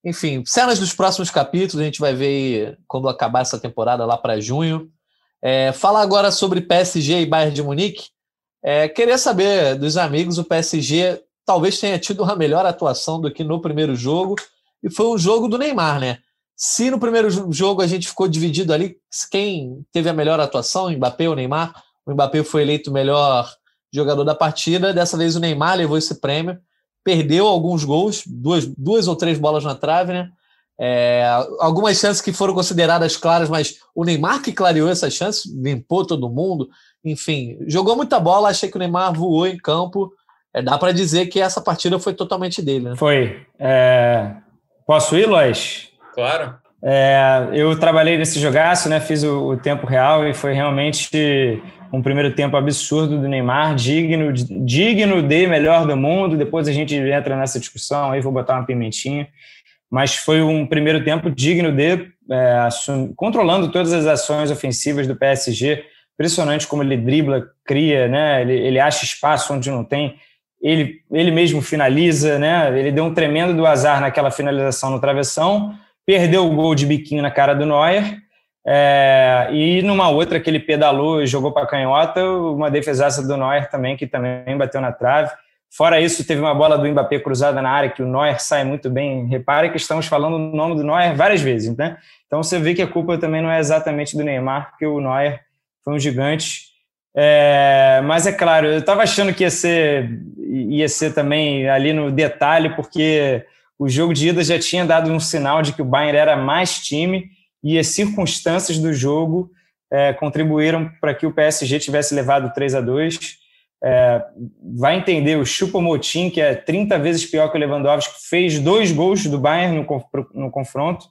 Enfim, cenas dos próximos capítulos, a gente vai ver quando acabar essa temporada lá para junho. É, fala agora sobre PSG e Bayern de Munique. É, queria saber dos amigos, o PSG talvez tenha tido uma melhor atuação do que no primeiro jogo, e foi um jogo do Neymar, né? Se no primeiro jogo a gente ficou dividido ali, quem teve a melhor atuação, o Mbappé ou Neymar? O Mbappé foi eleito melhor jogador da partida, dessa vez o Neymar levou esse prêmio, perdeu alguns gols, duas, duas ou três bolas na trave, né? É, algumas chances que foram consideradas claras, mas o Neymar que clareou essas chances, limpou todo mundo, enfim, jogou muita bola, achei que o Neymar voou em campo, é, dá para dizer que essa partida foi totalmente dele. Né? Foi. É... Posso ir, Lois? Claro. É, eu trabalhei nesse jogaço, né? Fiz o, o, tempo real e foi realmente um primeiro tempo absurdo do Neymar, digno, digno de melhor do mundo. Depois a gente entra nessa discussão, aí vou botar uma pimentinha. Mas foi um primeiro tempo digno de, é, assum... controlando todas as ações ofensivas do PSG. Impressionante como ele dribla, cria, né? Ele, ele acha espaço onde não tem ele, ele mesmo finaliza, né? Ele deu um tremendo do azar naquela finalização no travessão, perdeu o gol de biquinho na cara do Neuer, é, e numa outra que ele pedalou e jogou para canhota, uma defesaça do Neuer também, que também bateu na trave. Fora isso, teve uma bola do Mbappé cruzada na área que o Neuer sai muito bem. Repare que estamos falando o nome do Neuer várias vezes, né? Então você vê que a culpa também não é exatamente do Neymar, porque o Neuer foi um gigante. É, mas é claro, eu estava achando que ia ser, ia ser também ali no detalhe, porque o jogo de ida já tinha dado um sinal de que o Bayern era mais time e as circunstâncias do jogo é, contribuíram para que o PSG tivesse levado 3 a 2 é, vai entender o Chupomotin, que é 30 vezes pior que o Lewandowski, fez dois gols do Bayern no, no confronto.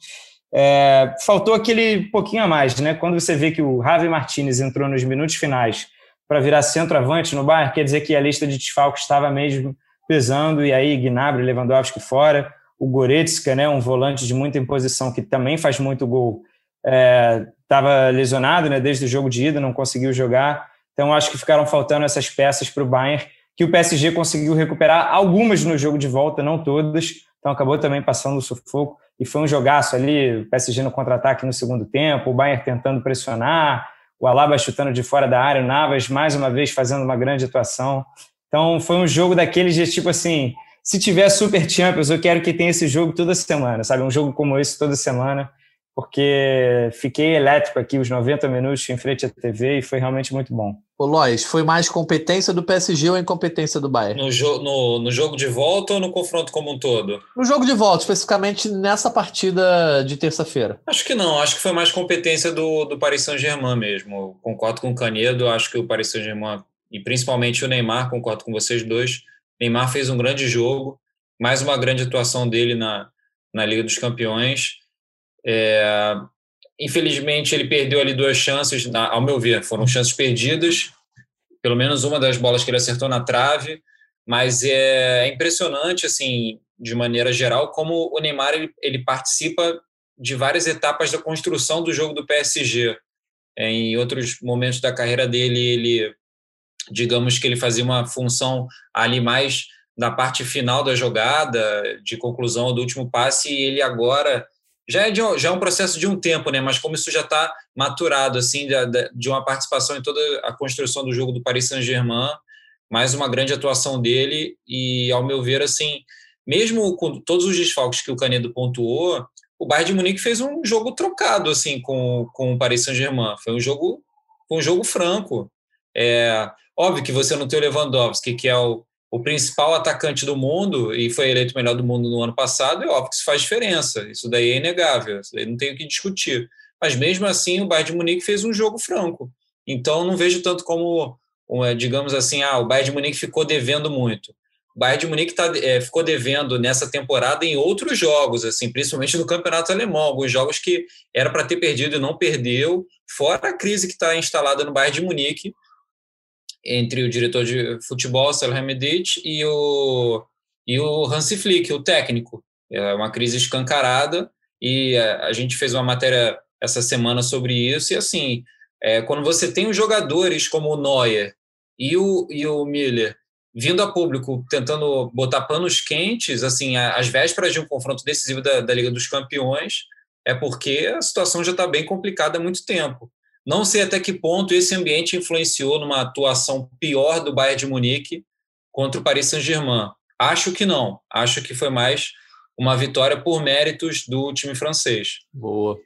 É, faltou aquele pouquinho a mais, né? Quando você vê que o Javi Martinez entrou nos minutos finais para virar centroavante no Bayern, quer dizer que a lista de desfalques estava mesmo pesando, e aí Gnabry, Lewandowski fora, o Goretzka, né, um volante de muita imposição que também faz muito gol, estava é, lesionado né, desde o jogo de ida, não conseguiu jogar. Então, acho que ficaram faltando essas peças para o Bayern, que o PSG conseguiu recuperar algumas no jogo de volta, não todas. Então, acabou também passando o sufoco. E foi um jogaço ali, o PSG no contra-ataque no segundo tempo, o Bayern tentando pressionar, o Alaba chutando de fora da área, o Navas mais uma vez fazendo uma grande atuação. Então, foi um jogo daqueles de tipo assim, se tiver Super Champions, eu quero que tenha esse jogo toda semana, sabe? Um jogo como esse toda semana, porque fiquei elétrico aqui os 90 minutos em frente à TV e foi realmente muito bom. Ô Lois, foi mais competência do PSG ou incompetência do Bayern? No, jo no, no, jogo de volta ou no confronto como um todo? No jogo de volta, especificamente nessa partida de terça-feira. Acho que não, acho que foi mais competência do, do Paris Saint-Germain mesmo. concordo com o Canedo, acho que o Paris Saint-Germain, e principalmente o Neymar, concordo com vocês dois, Neymar fez um grande jogo, mais uma grande atuação dele na, na Liga dos Campeões. É, infelizmente, ele perdeu ali duas chances, na, ao meu ver, foram chances perdidas, pelo menos uma das bolas que ele acertou na trave, mas é, é impressionante, assim, de maneira geral, como o Neymar ele, ele participa de várias etapas da construção do jogo do PSG. É, em outros momentos da carreira dele, ele digamos que ele fazia uma função ali mais na parte final da jogada, de conclusão do último passe, e ele agora já é, de, já é um processo de um tempo, né? Mas como isso já está maturado, assim, de, de, uma participação em toda a construção do jogo do Paris Saint-Germain, mais uma grande atuação dele, e ao meu ver, assim, mesmo com todos os desfalques que o Canedo pontuou, o Bayern de Munique fez um jogo trocado, assim, com, com o Paris Saint-Germain. Foi um jogo, um jogo franco. É, Óbvio que você não tem o Lewandowski, que é o, o principal atacante do mundo e foi eleito o melhor do mundo no ano passado, é óbvio que isso faz diferença. Isso daí é inegável, isso daí não tem o que discutir. Mas mesmo assim, o Bayern de Munique fez um jogo franco. Então não vejo tanto como, digamos assim, ah, o Bayern de Munique ficou devendo muito. O Bayern de Munique tá, é, ficou devendo nessa temporada em outros jogos, assim, principalmente no Campeonato Alemão, alguns jogos que era para ter perdido e não perdeu, fora a crise que está instalada no Bayern de Munique, entre o diretor de futebol, Salihamidzic, e o, e o Hansi Flick, o técnico. É uma crise escancarada e a, a gente fez uma matéria essa semana sobre isso e assim, é, quando você tem os jogadores como o Neuer e o, e o Miller vindo a público tentando botar panos quentes, assim, às vésperas de um confronto decisivo da, da Liga dos Campeões, é porque a situação já está bem complicada há muito tempo. Não sei até que ponto esse ambiente influenciou numa atuação pior do Bayern de Munique contra o Paris Saint-Germain. Acho que não. Acho que foi mais uma vitória por méritos do time francês. Boa.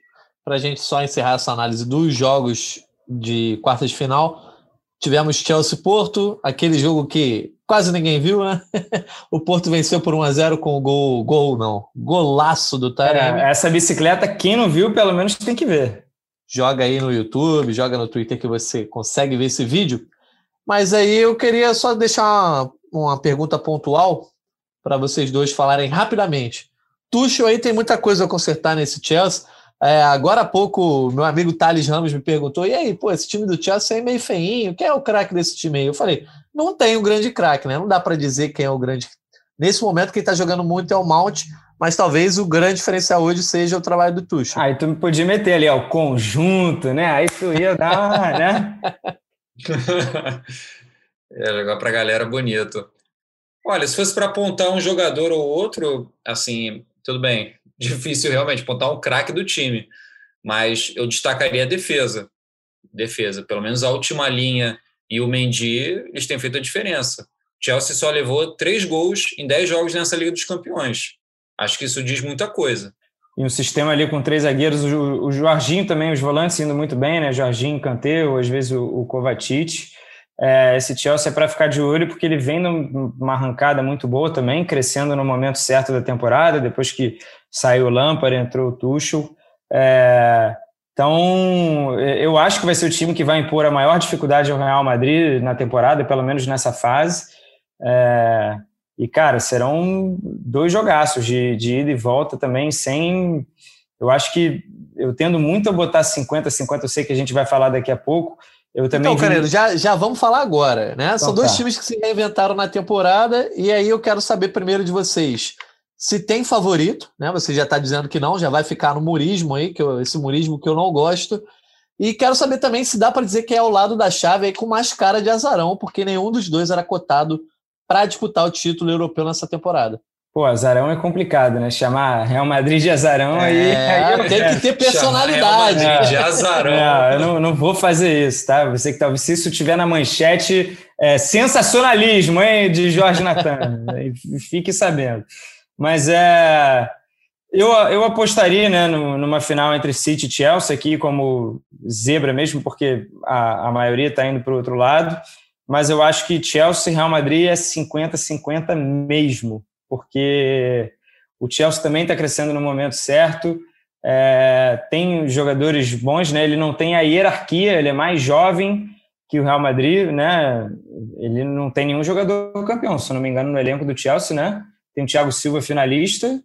Para a gente só encerrar essa análise dos jogos de quartas de final, tivemos Chelsea-Porto, aquele jogo que quase ninguém viu, né? o Porto venceu por 1 a 0 com o gol, gol não, golaço do Taremi. É, essa bicicleta, quem não viu, pelo menos tem que ver joga aí no YouTube, joga no Twitter que você consegue ver esse vídeo. Mas aí eu queria só deixar uma, uma pergunta pontual para vocês dois falarem rapidamente. Tuchel aí tem muita coisa a consertar nesse Chelsea. É, agora há pouco, meu amigo Thales Ramos me perguntou: e aí, pô, esse time do Chelsea é meio feinho, quem é o craque desse time aí? Eu falei: não tem um grande craque, né? Não dá para dizer quem é o grande. Nesse momento, quem está jogando muito é o Mount, mas talvez o grande diferencial hoje seja o trabalho do Tuchel. Aí tu me podia meter ali, ó, o conjunto, né? Aí tu ia dar, né? é, jogar para a galera bonito. Olha, se fosse para apontar um jogador ou outro, assim, tudo bem, difícil realmente apontar um craque do time, mas eu destacaria a defesa. Defesa, pelo menos a última linha e o Mendy, eles têm feito a diferença. Chelsea só levou três gols em dez jogos nessa Liga dos Campeões. Acho que isso diz muita coisa. E um sistema ali com três zagueiros, o, o Jorginho também, os volantes indo muito bem, né? Jorginho, Kanté, ou às vezes o, o Kovacic. É, esse Chelsea é para ficar de olho porque ele vem numa arrancada muito boa também, crescendo no momento certo da temporada, depois que saiu o Lampard, entrou o Tuchel. É, então, eu acho que vai ser o time que vai impor a maior dificuldade ao Real Madrid na temporada, pelo menos nessa fase. É, e, cara, serão dois jogaços de, de ida e volta também, sem. Eu acho que eu tendo muito a botar 50-50, eu sei que a gente vai falar daqui a pouco. Eu também então, Canedo, já, já vamos falar agora, né? Então, São dois tá. times que se reinventaram na temporada, e aí eu quero saber primeiro de vocês se tem favorito, né? Você já está dizendo que não, já vai ficar no murismo aí, que eu, esse murismo que eu não gosto. E quero saber também se dá para dizer que é ao lado da chave aí com mais cara de azarão, porque nenhum dos dois era cotado para disputar o título europeu nessa temporada. Pô, azarão é complicado, né? Chamar Real Madrid de azarão é, aí, aí. Tem que ter personalidade. Real Madrid de azarão. Não, eu não, não vou fazer isso, tá? Você que talvez se isso tiver na manchete, é sensacionalismo, hein, de Jorge Natan. Fique sabendo. Mas é. Eu, eu apostaria né, numa final entre City e Chelsea aqui como zebra mesmo, porque a, a maioria está indo para o outro lado. Mas eu acho que Chelsea e Real Madrid é 50-50 mesmo, porque o Chelsea também está crescendo no momento certo. É, tem jogadores bons, né? Ele não tem a hierarquia, ele é mais jovem que o Real Madrid, né? Ele não tem nenhum jogador campeão, se não me engano, no elenco do Chelsea, né? tem o Thiago Silva finalista.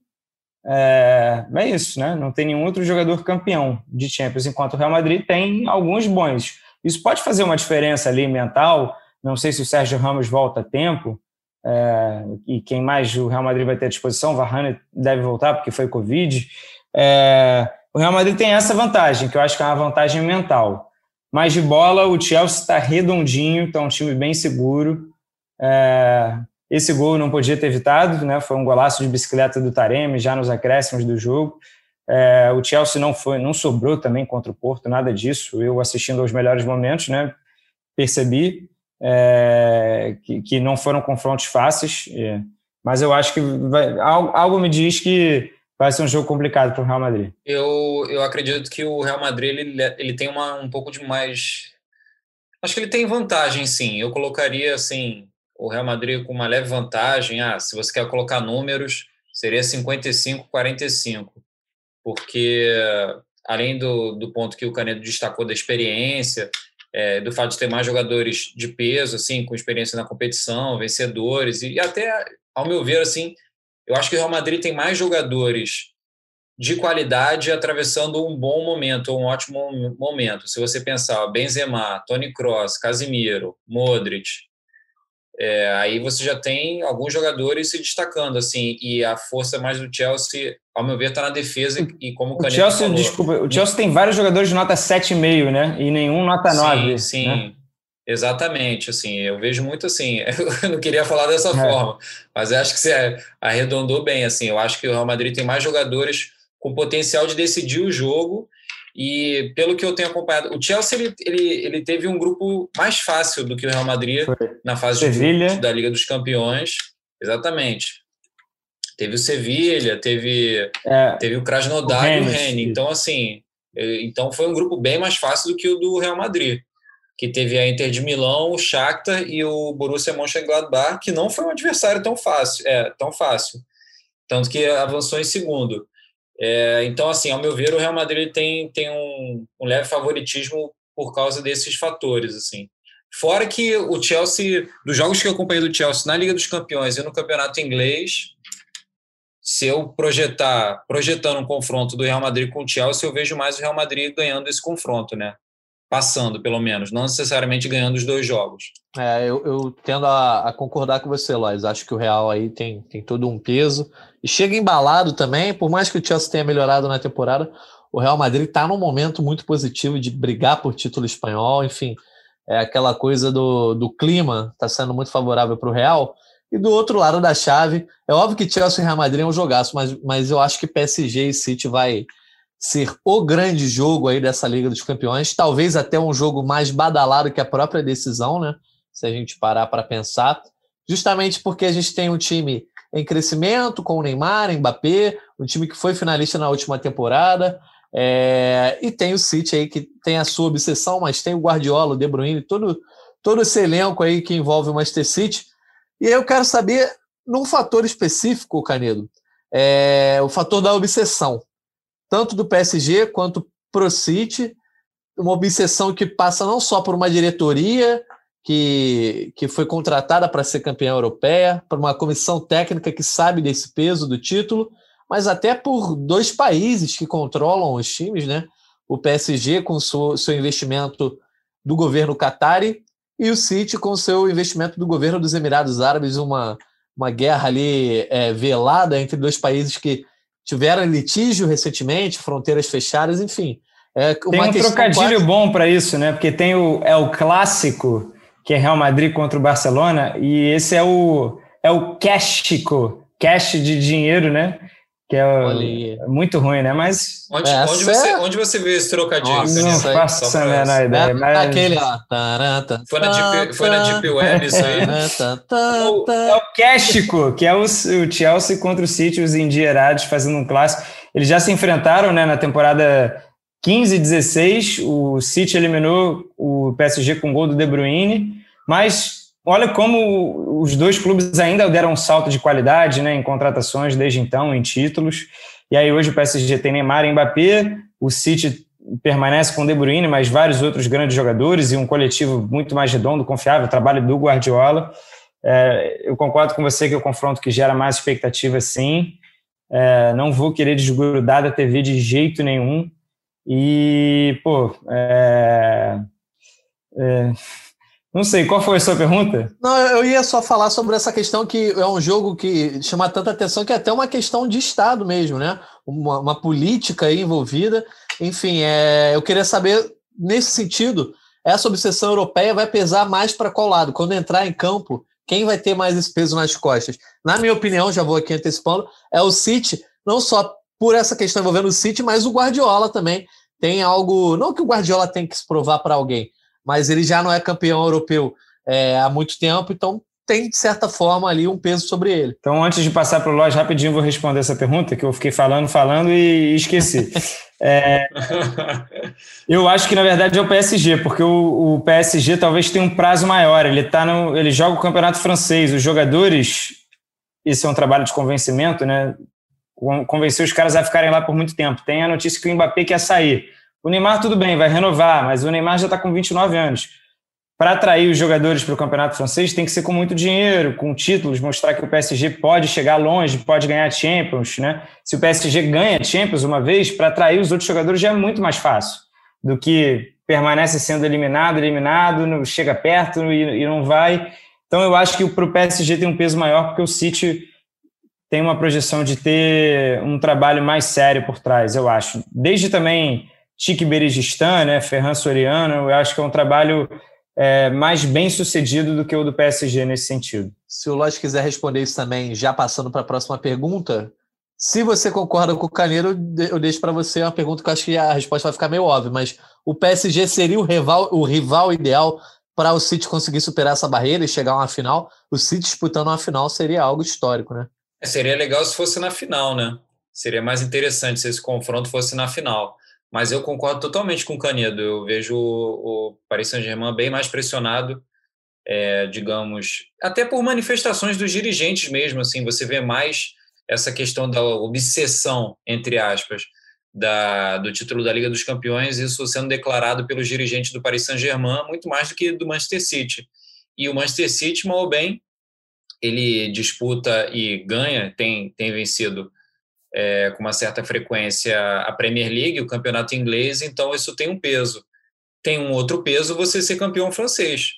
É, é isso, né? Não tem nenhum outro jogador campeão de Champions, enquanto o Real Madrid tem alguns bons. Isso pode fazer uma diferença ali mental. Não sei se o Sérgio Ramos volta a tempo. É, e quem mais o Real Madrid vai ter à disposição, Varane deve voltar porque foi Covid. É, o Real Madrid tem essa vantagem, que eu acho que é uma vantagem mental. Mas de bola, o Chelsea está redondinho, está um time bem seguro. É, esse gol não podia ter evitado, né? Foi um golaço de bicicleta do Taremi já nos acréscimos do jogo. É, o Chelsea não foi, não sobrou também contra o Porto, nada disso. Eu assistindo aos melhores momentos, né? Percebi é, que, que, não foram confrontos fáceis, é, mas eu acho que vai, algo, algo, me diz que vai ser um jogo complicado para o Real Madrid. Eu, eu acredito que o Real Madrid ele, ele tem uma, um pouco de mais. Acho que ele tem vantagem, sim. Eu colocaria assim o Real Madrid com uma leve vantagem. Ah, se você quer colocar números, seria 55-45, porque além do, do ponto que o Canedo destacou da experiência, é, do fato de ter mais jogadores de peso, assim, com experiência na competição, vencedores, e, até, ao meu ver, assim, eu acho que o Real Madrid tem mais jogadores de qualidade atravessando um bom momento, um ótimo momento. Se você pensar Benzema, Tony Kroos, Casimiro, Modric, é, aí você já tem alguns jogadores se destacando, assim, e a força mais do Chelsea, ao meu ver, está na defesa e como o, o Chelsea, falou, desculpa, o Chelsea tem vários jogadores de nota 7,5, né? E nenhum nota 9. Sim, sim. Né? Exatamente, assim, eu vejo muito assim, eu não queria falar dessa é. forma, mas acho que você arredondou bem, assim, eu acho que o Real Madrid tem mais jogadores com potencial de decidir o jogo e pelo que eu tenho acompanhado, o Chelsea ele, ele, ele teve um grupo mais fácil do que o Real Madrid Foi. na fase Sevilha. de da Liga dos Campeões. Exatamente. Teve o Sevilha, teve, é, teve o Krasnodar e o Rennes. Então, assim, então foi um grupo bem mais fácil do que o do Real Madrid, que teve a Inter de Milão, o Shakhtar e o Borussia Mönchengladbach, que não foi um adversário tão fácil, é, tão fácil. Tanto que avançou em segundo. É, então, assim, ao meu ver, o Real Madrid tem, tem um, um, leve favoritismo por causa desses fatores, assim. Fora que o Chelsea, dos jogos que eu acompanhei do Chelsea na Liga dos Campeões e no Campeonato Inglês, se eu projetar, projetando um confronto do Real Madrid com o Chelsea, eu vejo mais o Real Madrid ganhando esse confronto, né? Passando, pelo menos, não necessariamente ganhando os dois jogos. É, eu, eu tendo a, a concordar com você, Lois. Acho que o Real aí tem, tem todo um peso. E chega embalado também, por mais que o Chelsea tenha melhorado na temporada, o Real Madrid está num momento muito positivo de brigar por título espanhol, enfim, é aquela coisa do, do clima está sendo muito favorável para o Real. E do outro lado da chave, é óbvio que Chelsea e Real Madrid é um jogaço, mas, mas eu acho que PSG e City vai ser o grande jogo aí dessa Liga dos Campeões, talvez até um jogo mais badalado que a própria decisão, né? Se a gente parar para pensar. justamente porque a gente tem um time em crescimento com o Neymar, Mbappé, um time que foi finalista na última temporada, é, e tem o City aí que tem a sua obsessão, mas tem o Guardiola, o De Bruyne, todo, todo esse elenco aí que envolve o Manchester City. E aí eu quero saber, num fator específico, Canedo, é, o fator da obsessão, tanto do PSG quanto pro City, uma obsessão que passa não só por uma diretoria que, que foi contratada para ser campeã europeia, por uma comissão técnica que sabe desse peso do título, mas até por dois países que controlam os times, né? O PSG com seu, seu investimento do governo Qatari e o City com seu investimento do governo dos Emirados Árabes, uma, uma guerra ali é, velada entre dois países que tiveram litígio recentemente, fronteiras fechadas, enfim. É tem um trocadilho quase... bom para isso, né? Porque tem o, é o clássico, que é Real Madrid contra o Barcelona, e esse é o, é o cashico, cash de dinheiro, né? Que é, muito ruim, né? Mas. Onde, onde, você, é... onde você viu esse trocadilho? Nossa, não faço a menor ideia. Mas... Aquele, ó. Foi na, Deep, foi na Deep Web isso aí. o, é o Késtico, que é o, o Chelsea contra o City, os endinheirados fazendo um clássico. Eles já se enfrentaram né, na temporada 15 16. O City eliminou o PSG com gol do De Bruyne, mas olha como os dois clubes ainda deram um salto de qualidade né, em contratações desde então, em títulos. E aí hoje o PSG tem Neymar e Mbappé, o City permanece com De Bruyne, mas vários outros grandes jogadores e um coletivo muito mais redondo, confiável, trabalho do Guardiola. É, eu concordo com você que o confronto que gera mais expectativa, sim. É, não vou querer desgrudar da TV de jeito nenhum. E, pô, é, é não sei, qual foi a sua pergunta? Não, eu ia só falar sobre essa questão que é um jogo que chama tanta atenção que é até uma questão de Estado mesmo, né? Uma, uma política envolvida. Enfim, é, eu queria saber, nesse sentido, essa obsessão europeia vai pesar mais para qual lado? Quando entrar em campo, quem vai ter mais esse peso nas costas? Na minha opinião, já vou aqui antecipando, é o City, não só por essa questão envolvendo o City, mas o Guardiola também. Tem algo. Não que o Guardiola tem que se provar para alguém, mas ele já não é campeão europeu é, há muito tempo, então tem, de certa forma, ali um peso sobre ele. Então, antes de passar para o Loja, rapidinho vou responder essa pergunta, que eu fiquei falando, falando e esqueci. É, eu acho que, na verdade, é o PSG, porque o, o, PSG talvez tenha um prazo maior. Ele, tá no, ele joga o campeonato francês. Os jogadores, esse é um trabalho de convencimento, né? Convencer os caras a ficarem lá por muito tempo. Tem a notícia que o Mbappé quer sair. O Neymar, tudo bem, vai renovar, mas o Neymar já está com 29 anos. Para atrair os jogadores para o campeonato francês, tem que ser com muito dinheiro, com títulos, mostrar que o PSG pode chegar longe, pode ganhar Champions. Né? Se o PSG ganha Champions uma vez, para atrair os outros jogadores já é muito mais fácil do que permanece sendo eliminado, eliminado, chega perto e, e não vai. Então eu acho que para o PSG tem um peso maior, porque o City tem uma projeção de ter um trabalho mais sério por trás, eu acho. Desde também Tique Beregistan, né, Ferran Soriano, eu acho que é um trabalho é, mais bem sucedido do que o do PSG nesse sentido. Se o Lodge quiser responder isso também, já passando para a próxima pergunta, se você concorda com o Caneiro, eu deixo para você uma pergunta que eu acho que a resposta vai ficar meio óbvia, mas o PSG seria o rival, o rival ideal para o City conseguir superar essa barreira e chegar a uma final? O City disputando uma final seria algo histórico, né? É, seria legal se fosse na final, né? Seria mais interessante se esse confronto fosse na final. Mas eu concordo totalmente com o Canedo. Eu vejo o, Paris Saint-Germain bem mais pressionado, é, digamos, até por manifestações dos dirigentes mesmo. Assim, você vê mais essa questão da obsessão, entre aspas, da, do título da Liga dos Campeões, isso sendo declarado pelos dirigentes do Paris Saint-Germain, muito mais do que do Manchester City. E o Manchester City, mal ou bem, ele disputa e ganha, tem, tem vencido é, com uma certa frequência a Premier League, o campeonato inglês, então isso tem um peso. Tem um outro peso você ser campeão francês,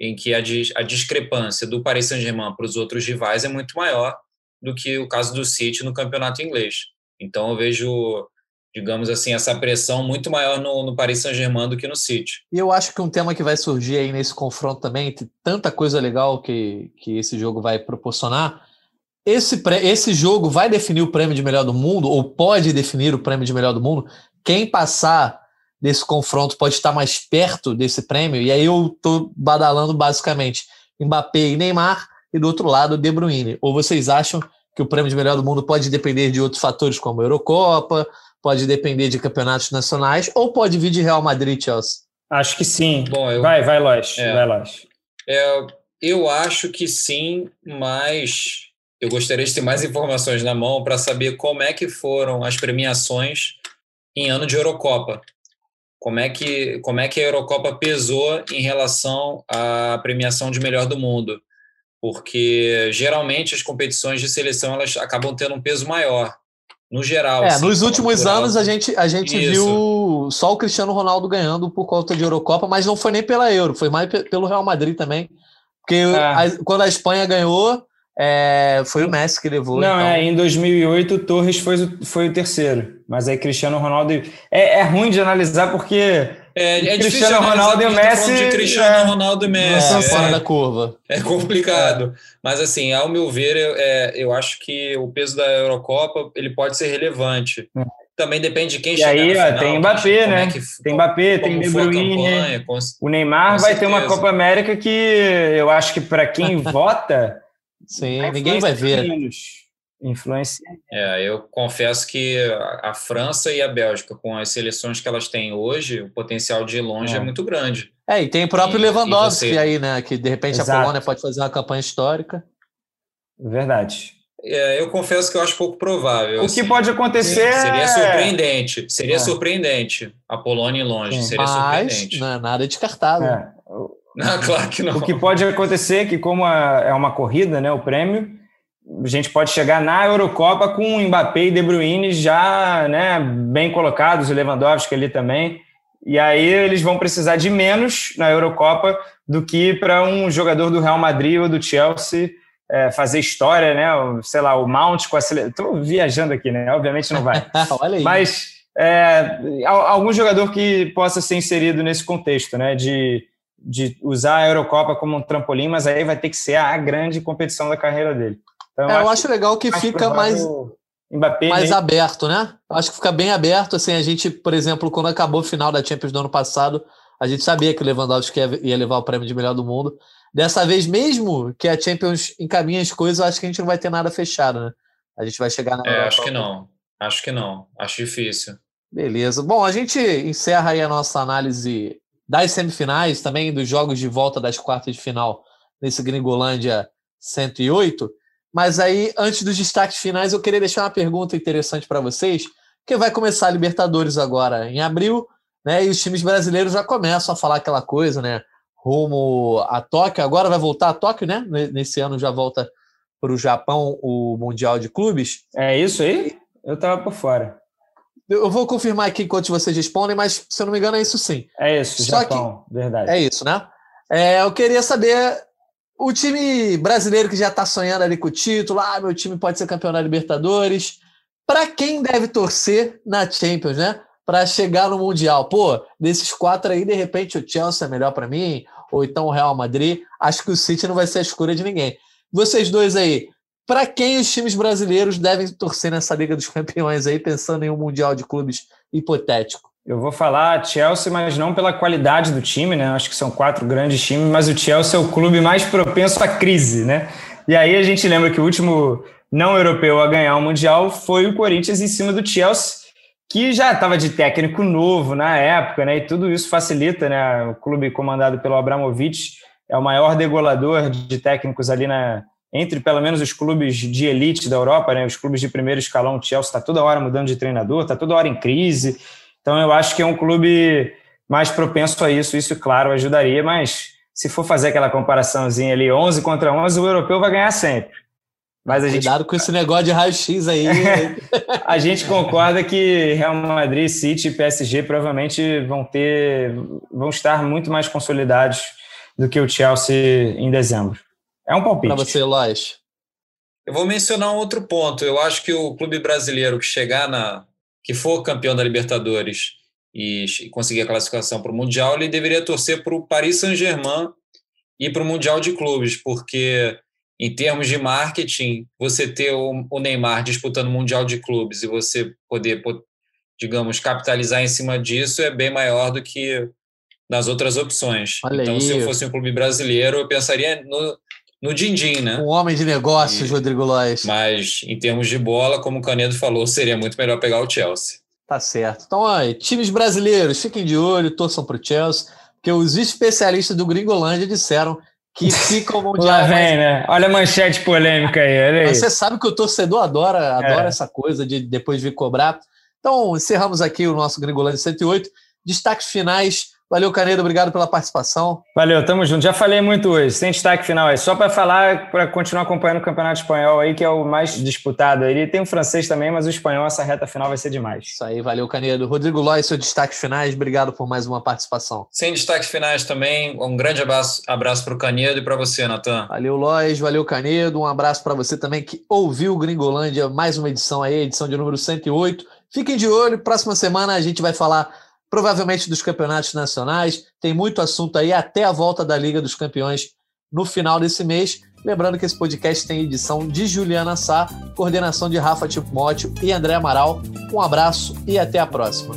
em que a, a discrepância do Paris Saint-Germain para os outros rivais é muito maior do que o caso do City no campeonato inglês. Então eu vejo, digamos assim, essa pressão muito maior no, no Paris Saint-Germain do que no City. E eu acho que um tema que vai surgir aí nesse confronto também, tanta coisa legal que, que esse jogo vai proporcionar, esse, esse jogo vai definir o prêmio de melhor do mundo, ou pode definir o prêmio de melhor do mundo. Quem passar desse confronto pode estar mais perto desse prêmio, e aí eu estou badalando basicamente Mbappé e Neymar, e do outro lado, De Bruyne. Ou vocês acham que o prêmio de melhor do mundo pode depender de outros fatores como a Eurocopa, pode depender de campeonatos nacionais, ou pode vir de Real Madrid, Chelsea? Acho que sim. Bom, eu... Vai, vai, Lois. É, vai, Lois. É, eu acho que sim, mas eu gostaria de ter mais informações na mão para saber como é que foram as premiações em ano de Eurocopa. Como é que, como é que a Eurocopa pesou em relação à premiação de melhor do mundo? Porque geralmente as competições de seleção elas acabam tendo um peso maior no geral. É, assim, nos últimos natural. anos a gente, a gente viu só o Cristiano Ronaldo ganhando por conta de Eurocopa, mas não foi nem pela Euro, foi mais pelo Real Madrid também. Porque é. a, quando a Espanha ganhou, é, foi o Messi que levou. Não, então. é, em 2008 o Torres foi, foi o terceiro, mas aí Cristiano Ronaldo. É, é ruim de analisar porque. É, é Cristiano Ronaldo e o Messi. De Cristiano é, Ronaldo e Messi. É, fora da curva. É complicado. Mas, assim, ao meu ver, eu, é, eu acho que o peso da Eurocopa ele pode ser relevante. É. Também depende de quem e aí, final, tem Mbappé, né? Que, tem Mbappé, tem De Bruyne. Campanha, com, o Neymar vai ter uma Copa América que eu acho que para quem vota Sim, ninguém vai ver. Influência. É, eu confesso que a França e a Bélgica, com as seleções que elas têm hoje, o potencial de ir longe é, é muito grande. É, e tem o próprio e, Lewandowski e você... aí, né? Que de repente Exato. a Polônia pode fazer uma campanha histórica. Verdade. É, eu confesso que eu acho pouco provável. O assim. que pode acontecer seria é- surpreendente. Seria é. surpreendente a Polônia ir longe. Sim. Seria Mas, surpreendente. Não é nada descartado. É. Não, claro que não. O que pode acontecer é que, como é uma corrida, né, o prêmio, a gente pode chegar na Eurocopa com o Mbappé e De Bruyne já né, bem colocados, o Lewandowski ali também. E aí eles vão precisar de menos na Eurocopa do que para um jogador do Real Madrid ou do Chelsea é, fazer história, né? Sei lá, o Mount com a seleção. Estou viajando aqui, né? Obviamente não vai. Olha aí. Mas é, algum jogador que possa ser inserido nesse contexto, né? De de usar a Eurocopa como um trampolim, mas aí vai ter que ser a grande competição da carreira dele. Então, é, eu, acho, legal que fica mais, Mbappé mais nem... aberto, né? Acho que fica bem aberto. Assim, a gente, por exemplo, quando acabou o final da Champions do ano passado, a gente sabia que o Lewandowski ia levar o prêmio de melhor do mundo. Dessa vez, mesmo que a Champions encaminhe as coisas, acho que a gente não vai ter nada fechado, né? A gente vai chegar na. É, acho que não. Acho que não. Acho difícil. Beleza. Bom, a gente encerra aí a nossa análise das semifinais, também dos jogos de volta das quartas de final nesse Gringolândia 108. Mas aí, antes dos destaques finais, eu queria deixar uma pergunta interessante para vocês, que vai começar a Libertadores agora em abril, né? E os times brasileiros já começam a falar aquela coisa, né? Rumo a Tóquio, agora vai voltar a Tóquio, né? Nesse ano já volta para o Japão o Mundial de Clubes. É isso aí? Eu estava por fora. Eu vou confirmar aqui enquanto vocês respondem, mas se eu não me engano é isso sim. É isso, Só Japão, que, verdade. É isso, né? É, eu queria saber o time brasileiro que já está sonhando ali com o título, ah, meu time pode ser campeão da Libertadores. Para quem deve torcer na Champions, né? Para chegar no Mundial. Pô, desses quatro aí, de repente o Chelsea é melhor para mim, ou então o Real Madrid. Acho que o City não vai ser a escolha de ninguém. Vocês dois aí, para quem os times brasileiros devem torcer nessa Liga dos Campeões aí, pensando em um Mundial de Clubes hipotético? Eu vou falar Chelsea, mas não pela qualidade do time, né? Acho que são quatro grandes times, mas o Chelsea é o clube mais propenso à crise, né? E aí a gente lembra que o último não europeu a ganhar o Mundial foi o Corinthians em cima do Chelsea, que já estava de técnico novo na época, né? E tudo isso facilita, né? O clube comandado pelo Abramovich é o maior degolador de técnicos ali na, entre pelo menos os clubes de elite da Europa, né, os clubes de primeiro escalão, o Chelsea está toda hora mudando de treinador, está toda hora em crise. Então eu acho que é um clube mais propenso a isso. Isso, claro, ajudaria, mas se for fazer aquela comparaçãozinha ali, 11 contra 11, o europeu vai ganhar sempre. Mas a Cuidado gente... com esse negócio de raio-x aí. a gente concorda que Real Madrid, City e PSG provavelmente vão ter, vão estar muito mais consolidados do que o Chelsea em dezembro. É um palpite. Para você, Lois. Eu vou mencionar um outro ponto. Eu acho que o clube brasileiro que chegar na. que for campeão da Libertadores e conseguir a classificação para o Mundial, ele deveria torcer para o Paris Saint-Germain e para o Mundial de Clubes, porque em termos de marketing, você ter o Neymar disputando o Mundial de Clubes e você poder, digamos, capitalizar em cima disso é bem maior do que nas outras opções. Olha então, aí. se eu fosse um clube brasileiro, eu pensaria no, no din-din, né? Um homem de negócios, e, Rodrigo Lois. Mas em termos de bola, como o Canedo falou, seria muito melhor pegar o Chelsea. Tá certo. Então, ó, times brasileiros, fiquem de olho, torçam para o Chelsea, porque os especialistas do Gringolândia disseram que fica o Mundial. Lá vem, né? Olha a manchete polêmica aí, aí. Você sabe que o torcedor adora, adora é. essa coisa de depois vir cobrar. Então, encerramos aqui o nosso Gringolândia 108. Destaques finais Valeu, Canedo, obrigado pela participação. Valeu, tamo junto. Já falei muito hoje, sem destaque final aí. Só para falar, para continuar acompanhando o Campeonato Espanhol aí, que é o mais disputado aí. Tem o francês também, mas o espanhol, essa reta final vai ser demais. Isso aí, valeu, Canedo. Rodrigo Lois, seus destaques finais, obrigado por mais uma participação. Sem destaques finais também, um grande abraço, abraço para o Canedo e para você, Natan. Valeu, Lois, valeu, Canedo. Um abraço para você também que ouviu o Gringolândia, mais uma edição aí, edição de número 108. Fiquem de olho, próxima semana a gente vai falar provavelmente dos campeonatos nacionais. Tem muito assunto aí até a volta da Liga dos Campeões no final desse mês. Lembrando que esse podcast tem edição de Juliana Sá, coordenação de Rafa Timóteo e André Amaral. Um abraço e até a próxima.